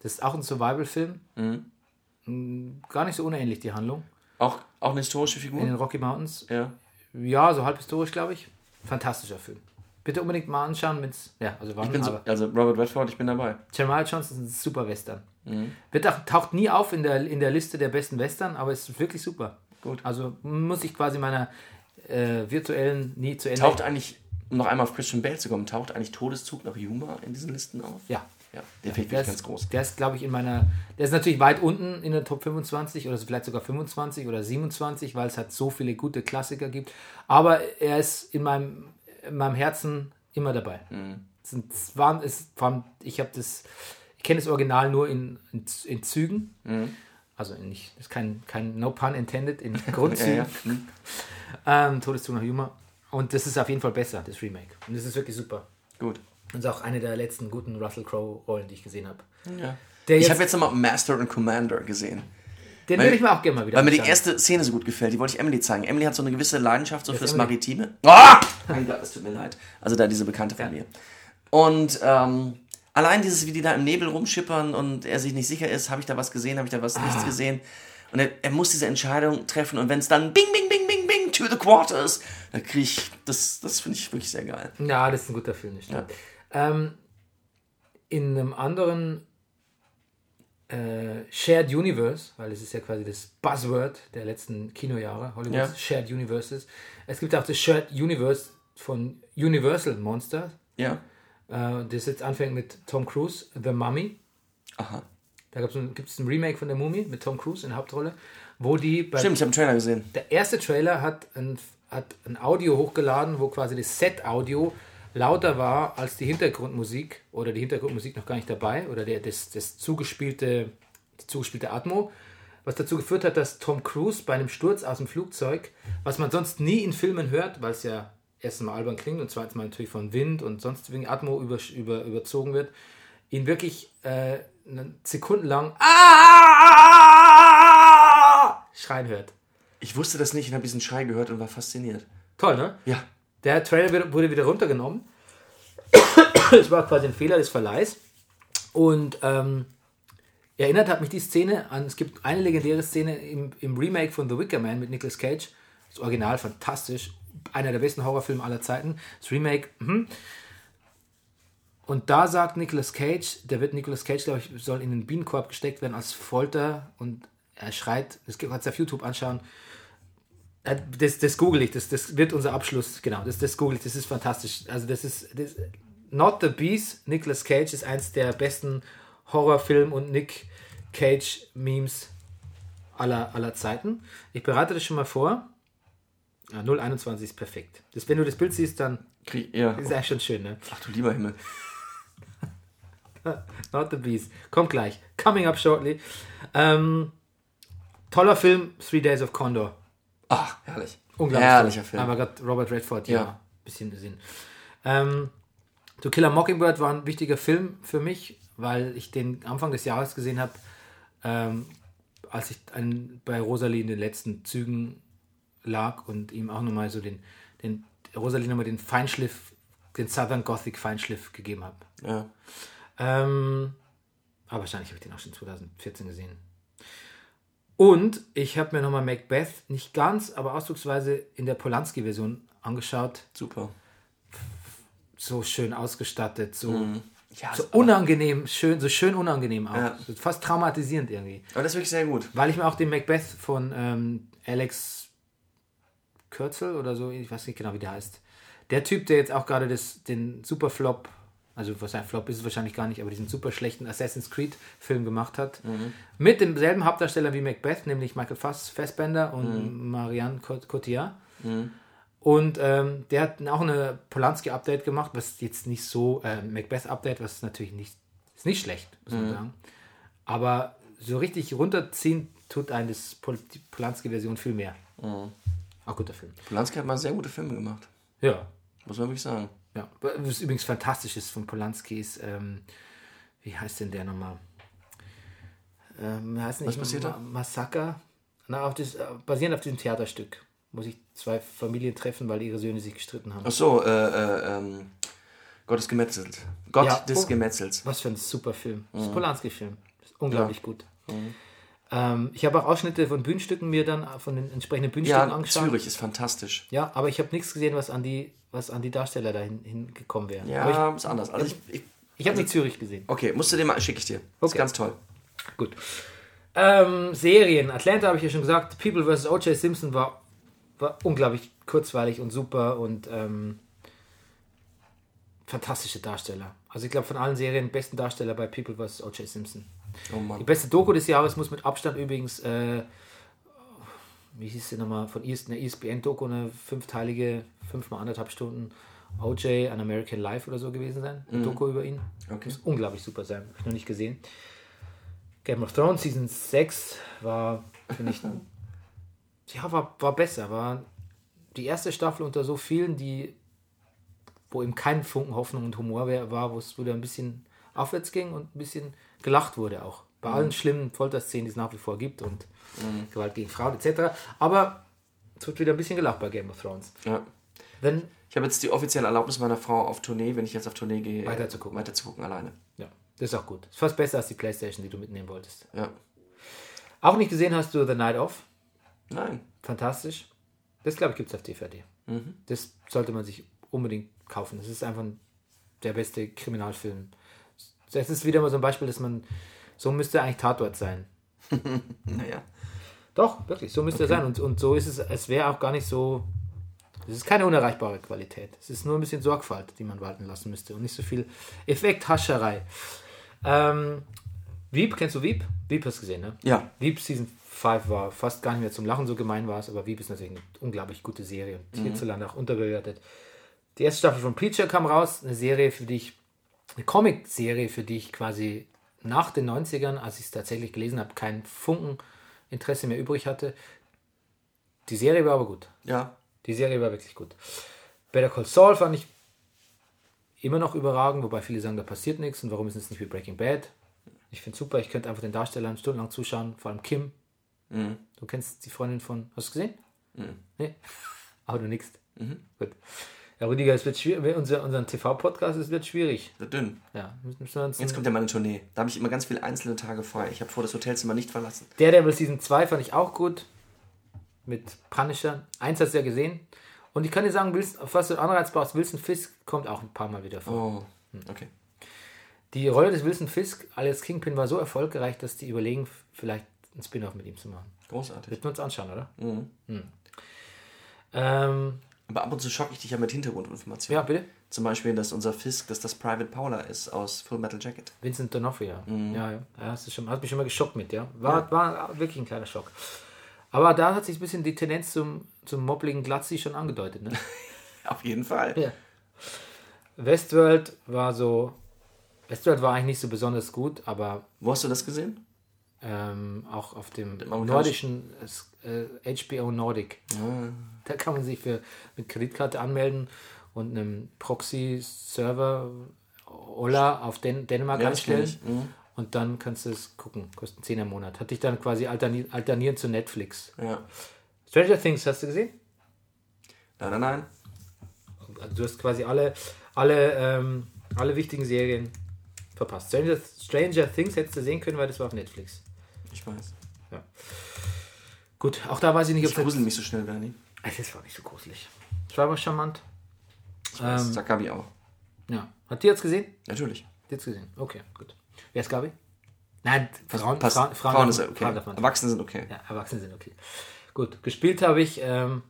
Das ist auch ein Survival-Film. Mhm. Mm, Gar nicht so unähnlich, die Handlung. auch, auch eine historische In Figur? den Rocky Mountains. Ja. Ja, so halb historisch, glaube ich. Fantastischer Film. Bitte unbedingt mal anschauen, wenn's. Ja, also bin so, also Robert Redford, ich bin dabei. Jeremiah Johnson ist ein super Western. Mhm. Wird auch, taucht nie auf in der, in der Liste der besten Western, aber ist wirklich super. Gut. Also muss ich quasi meiner äh, virtuellen nie zu Ende. Taucht eigentlich, um noch einmal auf Christian Bale zu kommen, taucht eigentlich Todeszug nach Yuma in diesen Listen auf? Ja, Ja, der ich Der wirklich ganz ist, groß. der ist, glaube ich, in meiner. Der ist natürlich weit unten in der Top 25 oder vielleicht sogar 25 oder 27, weil es halt so viele gute Klassiker gibt. Aber er ist in meinem, in meinem Herzen immer dabei. Mhm. Es sind, es waren, es, ich habe das. Ich kenne das Original nur in, in, in Zügen. Mhm. Also nicht, das ist kein, kein No Pun intended, in Grundzügen. (laughs) Ja, ja. Hm. Ähm, Todeszug nach Humor. Und das ist auf jeden Fall besser, das Remake. Und das ist wirklich super. Gut. Und ist auch eine der letzten guten Russell Crowe-Rollen, die ich gesehen habe. Ja. Der Ich habe jetzt nochmal Master und Commander gesehen. Den würde ich mir auch gerne mal wieder Weil mir die erste Szene so gut gefällt, die wollte ich Emily zeigen. Emily hat so eine gewisse Leidenschaft so fürs? Maritime. Ah! Mein Gott, es tut mir leid. Also da diese Bekannte von mir. Und ähm, allein dieses, wie die da im Nebel rumschippern und er sich nicht sicher ist, habe ich da was gesehen, habe ich da was Ah. nichts gesehen. Und er, er muss diese Entscheidung treffen und wenn es dann bing, bing, to the quarters, dann kriege ich, das, das finde ich wirklich sehr geil. Ja, das ist ein guter Film, das stimmt. Ähm, in einem anderen äh, Shared Universe, weil es ist ja quasi das Buzzword der letzten Kinojahre, Hollywoods Ja. Shared Universes. Es gibt auch das Shared Universe von Universal Monsters, Ja. äh, das jetzt anfängt mit Tom Cruise, The Mummy. Aha. Da gibt es ein Remake von der Mumie mit Tom Cruise in der Hauptrolle, wo die bei Stimmt, ich habe einen Trailer gesehen. der erste Trailer hat ein, hat ein Audio hochgeladen, wo quasi das Set-Audio lauter war als die Hintergrundmusik oder die Hintergrundmusik noch gar nicht dabei oder der, das, das zugespielte, die zugespielte Atmo, was dazu geführt hat, dass Tom Cruise bei einem Sturz aus dem Flugzeug, was man sonst nie in Filmen hört, weil es ja erstens mal albern klingt und zweitens mal natürlich von Wind und sonst wegen Atmo über, über, überzogen wird, ihn wirklich äh, sekundenlang "Ah!" Schreien hört. Ich wusste das nicht und habe diesen Schrei gehört und war fasziniert. Toll, ne? Ja. Der Trailer wurde wieder runtergenommen. (coughs) Es war quasi ein Fehler des Verleihs. Und ähm, erinnert hat mich die Szene an, es gibt eine legendäre Szene im, im Remake von The Wicker Man mit Nicolas Cage. Das Original fantastisch. Einer der besten Horrorfilme aller Zeiten. Das Remake, mhm. Und da sagt Nicolas Cage, der wird Nicolas Cage, glaube ich, soll in den Bienenkorb gesteckt werden als Folter und er schreit, das kannst du auf YouTube anschauen, äh, Das, das google ich, das, das wird unser Abschluss, genau, das, das google ich, das ist fantastisch. Also das ist, das, Not the Beast, Nicolas Cage ist eins der besten Horrorfilm- und Nick Cage-Memes aller, aller Zeiten. Ich bereite das schon mal vor. Ja, 021 ist perfekt. Das, wenn du das Bild siehst, dann Krieg, ja. ist es eigentlich schon schön, ne? Ach du lieber Himmel. (laughs) Not the Beast. Kommt gleich. Coming up shortly. Ähm, toller Film, Three Days of Condor. Ach, herrlich. Unglaublich. Herrlicher. Film. Aber gerade Robert Redford, ja. Ja. Bisschen gesehen. Ähm, To Kill a Mockingbird war ein wichtiger Film für mich, weil ich den Anfang des Jahres gesehen habe, ähm, als ich ein, bei Rosalie in den letzten Zügen lag und ihm auch nochmal so den, den Rosalie nochmal den Feinschliff, den Southern Gothic Feinschliff gegeben habe. Ja. Ähm, aber wahrscheinlich habe ich den auch schon 2014 gesehen. Und ich habe mir nochmal Macbeth nicht ganz, aber ausdrucksweise in der Polanski-Version angeschaut. Super. So schön ausgestattet, so, Ja, so unangenehm, schön, so schön unangenehm auch. Ja. So fast traumatisierend irgendwie. aber das ist wirklich sehr gut. Weil ich mir auch den Macbeth von ähm, Alex Kürzel oder so, ich weiß nicht genau, wie der heißt. Der Typ, der jetzt auch gerade das, den Superflop, also was ein Flop ist es wahrscheinlich gar nicht, aber diesen super schlechten Assassin's Creed Film gemacht hat, mit demselben Hauptdarsteller wie Macbeth, nämlich Michael Fass, Fassbender und Marianne Cot- Cotillard. Und ähm, der hat auch eine Polanski-Update gemacht, was jetzt nicht so, äh, Macbeth-Update, was natürlich nicht, ist nicht schlecht, muss man sagen. Aber so richtig runterziehen tut einen das Pol Polanski-Version viel mehr. Auch guter Film. Polanski hat mal sehr gute Filme gemacht. Ja. Muss man wirklich sagen. Ja. Was übrigens fantastisch ist von Polanski ist, ähm, wie heißt denn der nochmal? Ähm, heißt nicht Was passiert da? Massaker? Na, auf das, äh, basierend auf diesem Theaterstück. Muss ich zwei Familien treffen, weil ihre Söhne sich gestritten haben. Ach so, äh, äh, ähm, Gott ist gemetzelt. Gott Ja, des oh. Gemetzels. Was für ein super Film. Das Mhm. ist Polanski-Film. Ist unglaublich gut. Ähm, ich habe auch Ausschnitte von Bühnenstücken mir dann von den entsprechenden Bühnenstücken Ja, angeschaut. Zürich ist fantastisch. Ja, aber ich habe nichts gesehen, was an die, was an die Darsteller dahin hingekommen wäre. Ja, Aber ist anders. Also ich, ich, ich ich habe nicht Zürich gesehen. okay, musst du den mal, schicke ich dir. Das ist Okay. ganz toll. Gut. Ähm, Serien. Atlanta habe ich ja schon gesagt. People vs. O.J. Simpson war, war unglaublich kurzweilig und super und ähm, fantastische Darsteller. Also ich glaube von allen Serien besten Darsteller bei People vs. O.J. Simpson. Oh. Die beste Doku des Jahres muss mit Abstand übrigens, äh, wie hieß sie nochmal, von ES, eine ESPN-Doku, eine fünfteilige, fünfmal anderthalb Stunden OJ, An American Life oder so gewesen sein. Eine Doku über ihn. Okay. Muss unglaublich super sein. Habe ich noch nicht gesehen. Game of Thrones Season 6 war, finde ich, (laughs) ja, war, war besser. War die erste Staffel unter so vielen, die, wo eben kein Funken Hoffnung und Humor war, wo es wieder ein bisschen aufwärts ging und ein bisschen gelacht wurde auch. Bei allen schlimmen Folterszenen, die es nach wie vor gibt und Gewalt gegen Frauen etc. Aber es wird wieder ein bisschen gelacht bei Game of Thrones. Ja. Wenn, Ich habe jetzt die offizielle Erlaubnis meiner Frau auf Tournee, wenn ich jetzt auf Tournee gehe, Weiterzugucken. weiterzugucken alleine. ja, das ist auch gut. Ist fast besser als die Playstation, die du mitnehmen wolltest. Ja. Auch nicht gesehen hast du The Night Of. Nein. Fantastisch. Das, glaube ich, gibt es auf DVD. Das sollte man sich unbedingt kaufen. Das ist einfach der beste Kriminalfilm. Das ist wieder mal so ein Beispiel, dass man, so müsste eigentlich Tatort sein. (laughs) Naja. Doch, wirklich, so müsste er sein. Und, und so ist es, es wäre auch gar nicht so, es ist keine unerreichbare Qualität. Es ist nur ein bisschen Sorgfalt, die man walten lassen müsste und nicht so viel Effekthascherei. Ähm, Wieb, kennst du Wieb? Wieb hast du gesehen, ne? Ja. Wieb Season 5 war fast gar nicht mehr zum Lachen, so gemein war es, aber Wieb ist natürlich eine unglaublich gute Serie und hierzulande auch unterbewertet. Die erste Staffel von Preacher kam raus, eine Serie, für die ich, eine Comic-Serie, für die ich quasi nach den 90ern, als ich es tatsächlich gelesen habe, keinen Funken Interesse mehr übrig hatte. Die Serie war aber gut. Ja. Die Serie war wirklich gut. Better Call Saul fand ich immer noch überragend, wobei viele sagen, da passiert nichts und warum ist es nicht wie Breaking Bad? Ich finde super, ich könnte einfach den Darstellern stundenlang zuschauen, vor allem Kim. Du kennst die Freundin von, hast du gesehen? Nee? (laughs) Aber du nix. Gut. Ja, Rüdiger, es wird schwierig, unser, unseren TV-Podcast, es wird schwierig. Wird dünn. Ja, müssen wir uns Jetzt kommt ja meine Tournee. Da habe ich immer ganz viele einzelne Tage frei. Ich habe vor, das Hotelzimmer nicht verlassen. Daredevil Season 2 fand ich auch gut. Mit Punisher. Eins hast du ja gesehen. Und ich kann dir sagen, Wilson, was du Anreiz brauchst, Wilson Fisk kommt auch ein paar Mal wieder vor. Oh. Okay. Die Rolle des Wilson Fisk als Kingpin war so erfolgreich, dass die überlegen, vielleicht einen Spin-off mit ihm zu machen. Großartig. Wird wir uns anschauen, oder? Mhm. Hm. Ähm, Aber ab und zu schocke ich dich ja mit Hintergrundinformationen. ja, bitte. Zum Beispiel, dass unser Fisk, dass das Private Paula ist aus Full Metal Jacket. Vincent D'Onofrio. Mhm. Ja, ja. ja hast, du schon, hat mich schon mal geschockt mit, ja. War, war wirklich ein kleiner Schock. Aber da hat sich ein bisschen die Tendenz zum, zum moppligen Glatzi schon angedeutet, ne? (laughs) Auf jeden Fall. Ja. Westworld war so. Westworld war eigentlich nicht so besonders gut, aber Wo hast du das gesehen? Ähm, auch auf dem nordischen äh, HBO Nordic. Da kann man sich für mit Kreditkarte anmelden und einem Proxy-Server Ola auf Den Dänemark Ja, ich. Mhm. Und dann kannst du es gucken. Kostet 10 im Monat. Hatte ich dann quasi alterni alternieren zu Netflix. Ja. Stranger Things hast du gesehen? Nein, nein, nein. Also du hast quasi alle, alle, ähm, alle wichtigen Serien verpasst. Stranger, Stranger Things hättest du sehen können, weil das war auf Netflix. Ich weiß. Gut, auch da weiß ich nicht, ob Ich grusel mich so schnell, Bernie. Das war nicht so gruselig. Das war aber charmant. Ich weiß. Ähm, Sagt Gabi auch. Ja. Hat die jetzt gesehen? Natürlich. Jetzt gesehen. Okay, gut. Wer ist Gabi? Nein, Frauen, Passt. Frauen, Frauen, Frauen, ist okay. Frauen man- Erwachsene sind okay. Ja, Erwachsene sind okay. Gut, gespielt habe ich ähm,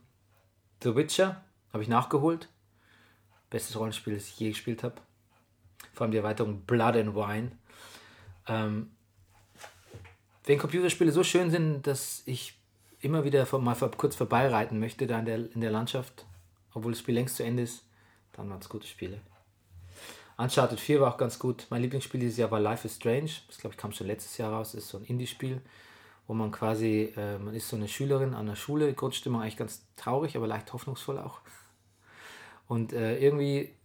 The Witcher, habe ich nachgeholt. Bestes Rollenspiel, das ich je gespielt habe. Vor allem die Erweiterung Blood and Wine. Ähm, wenn Computerspiele so schön sind, dass ich immer wieder mal kurz vorbeireiten möchte da in der, in der Landschaft, obwohl das Spiel längst zu Ende ist, dann waren es gute Spiele. Uncharted 4 war auch ganz gut. Mein Lieblingsspiel dieses Jahr war Life is Strange. Das glaube ich kam schon letztes Jahr raus. Das ist so ein Indie-Spiel, wo man quasi, äh, man ist so eine Schülerin an der Schule, Grundstimmung eigentlich ganz traurig, aber leicht hoffnungsvoll auch. Und äh, irgendwie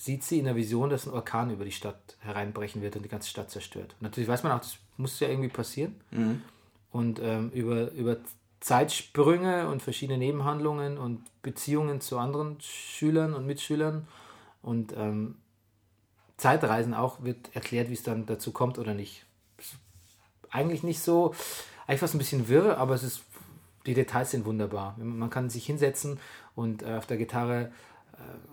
sieht sie in der Vision, dass ein Orkan über die Stadt hereinbrechen wird und die ganze Stadt zerstört. Und natürlich weiß man auch, das muss ja irgendwie passieren. Und ähm, über, über Zeitsprünge und verschiedene Nebenhandlungen und Beziehungen zu anderen Schülern und Mitschülern und ähm, Zeitreisen auch wird erklärt, wie es dann dazu kommt oder nicht. Eigentlich nicht so, eigentlich fast ein bisschen wirr, aber es ist, die Details sind wunderbar. Man kann sich hinsetzen und äh, auf der Gitarre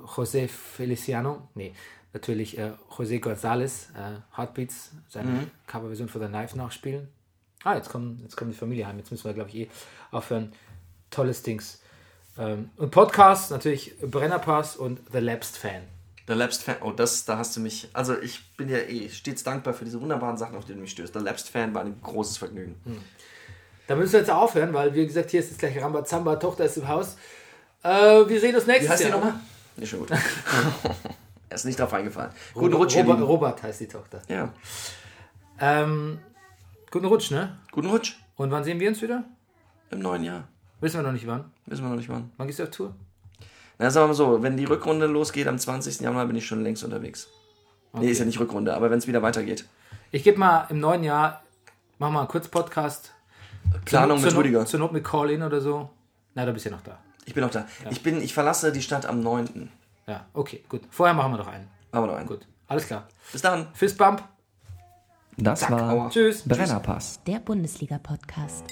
José Feliciano, nee, natürlich äh, José González, äh, Heartbeats, seine Coverversion von The Knife nachspielen. Ah, jetzt kommt, jetzt kommt die Familie heim. Jetzt müssen wir, glaube ich, eh aufhören. Tolles Dings. Ähm, und Podcast, natürlich Brennerpass und The Lapsed Fan. Der Lapsed Fan, oh, das, da hast du mich. Also, ich bin ja eh stets dankbar für diese wunderbaren Sachen, auf die du mich stößt. Der Lapsed Fan war ein großes Vergnügen. Hm. Da müssen wir jetzt aufhören, weil, wie gesagt, hier ist jetzt gleich Rambazamba, Tochter ist im Haus. Äh, wir sehen uns Wie nächstes heißt die Jahr. nochmal? Ist schon gut. (laughs) er ist nicht drauf eingefallen. Guten Rutsch, Robert. Robert heißt die Tochter. Ja. Ähm, guten Rutsch, ne? Guten Rutsch. Und wann sehen wir uns wieder? Im neuen Jahr. Wissen wir noch nicht wann. Wissen wir noch nicht wann. Wann gehst du auf Tour? Na, sagen wir mal so, wenn die Rückrunde losgeht am 20. Januar, bin ich schon längst unterwegs. Nee, ist ja nicht Rückrunde, aber wenn es wieder weitergeht. Ich gebe mal im neuen Jahr, mach mal einen Kurz-Podcast. Planung zur mit Rüdiger. Zur Not mit Call-In oder so. Na, da bist du ja noch da. Ich bin auch da. Ich, bin, ich verlasse die Stadt am 9. Ja, okay, gut. Vorher machen wir noch einen. Aber noch einen. Gut, alles klar. Bis dann. Fistbump. Das war aua. Tschüss. Brennerpass. Der Bundesliga-Podcast.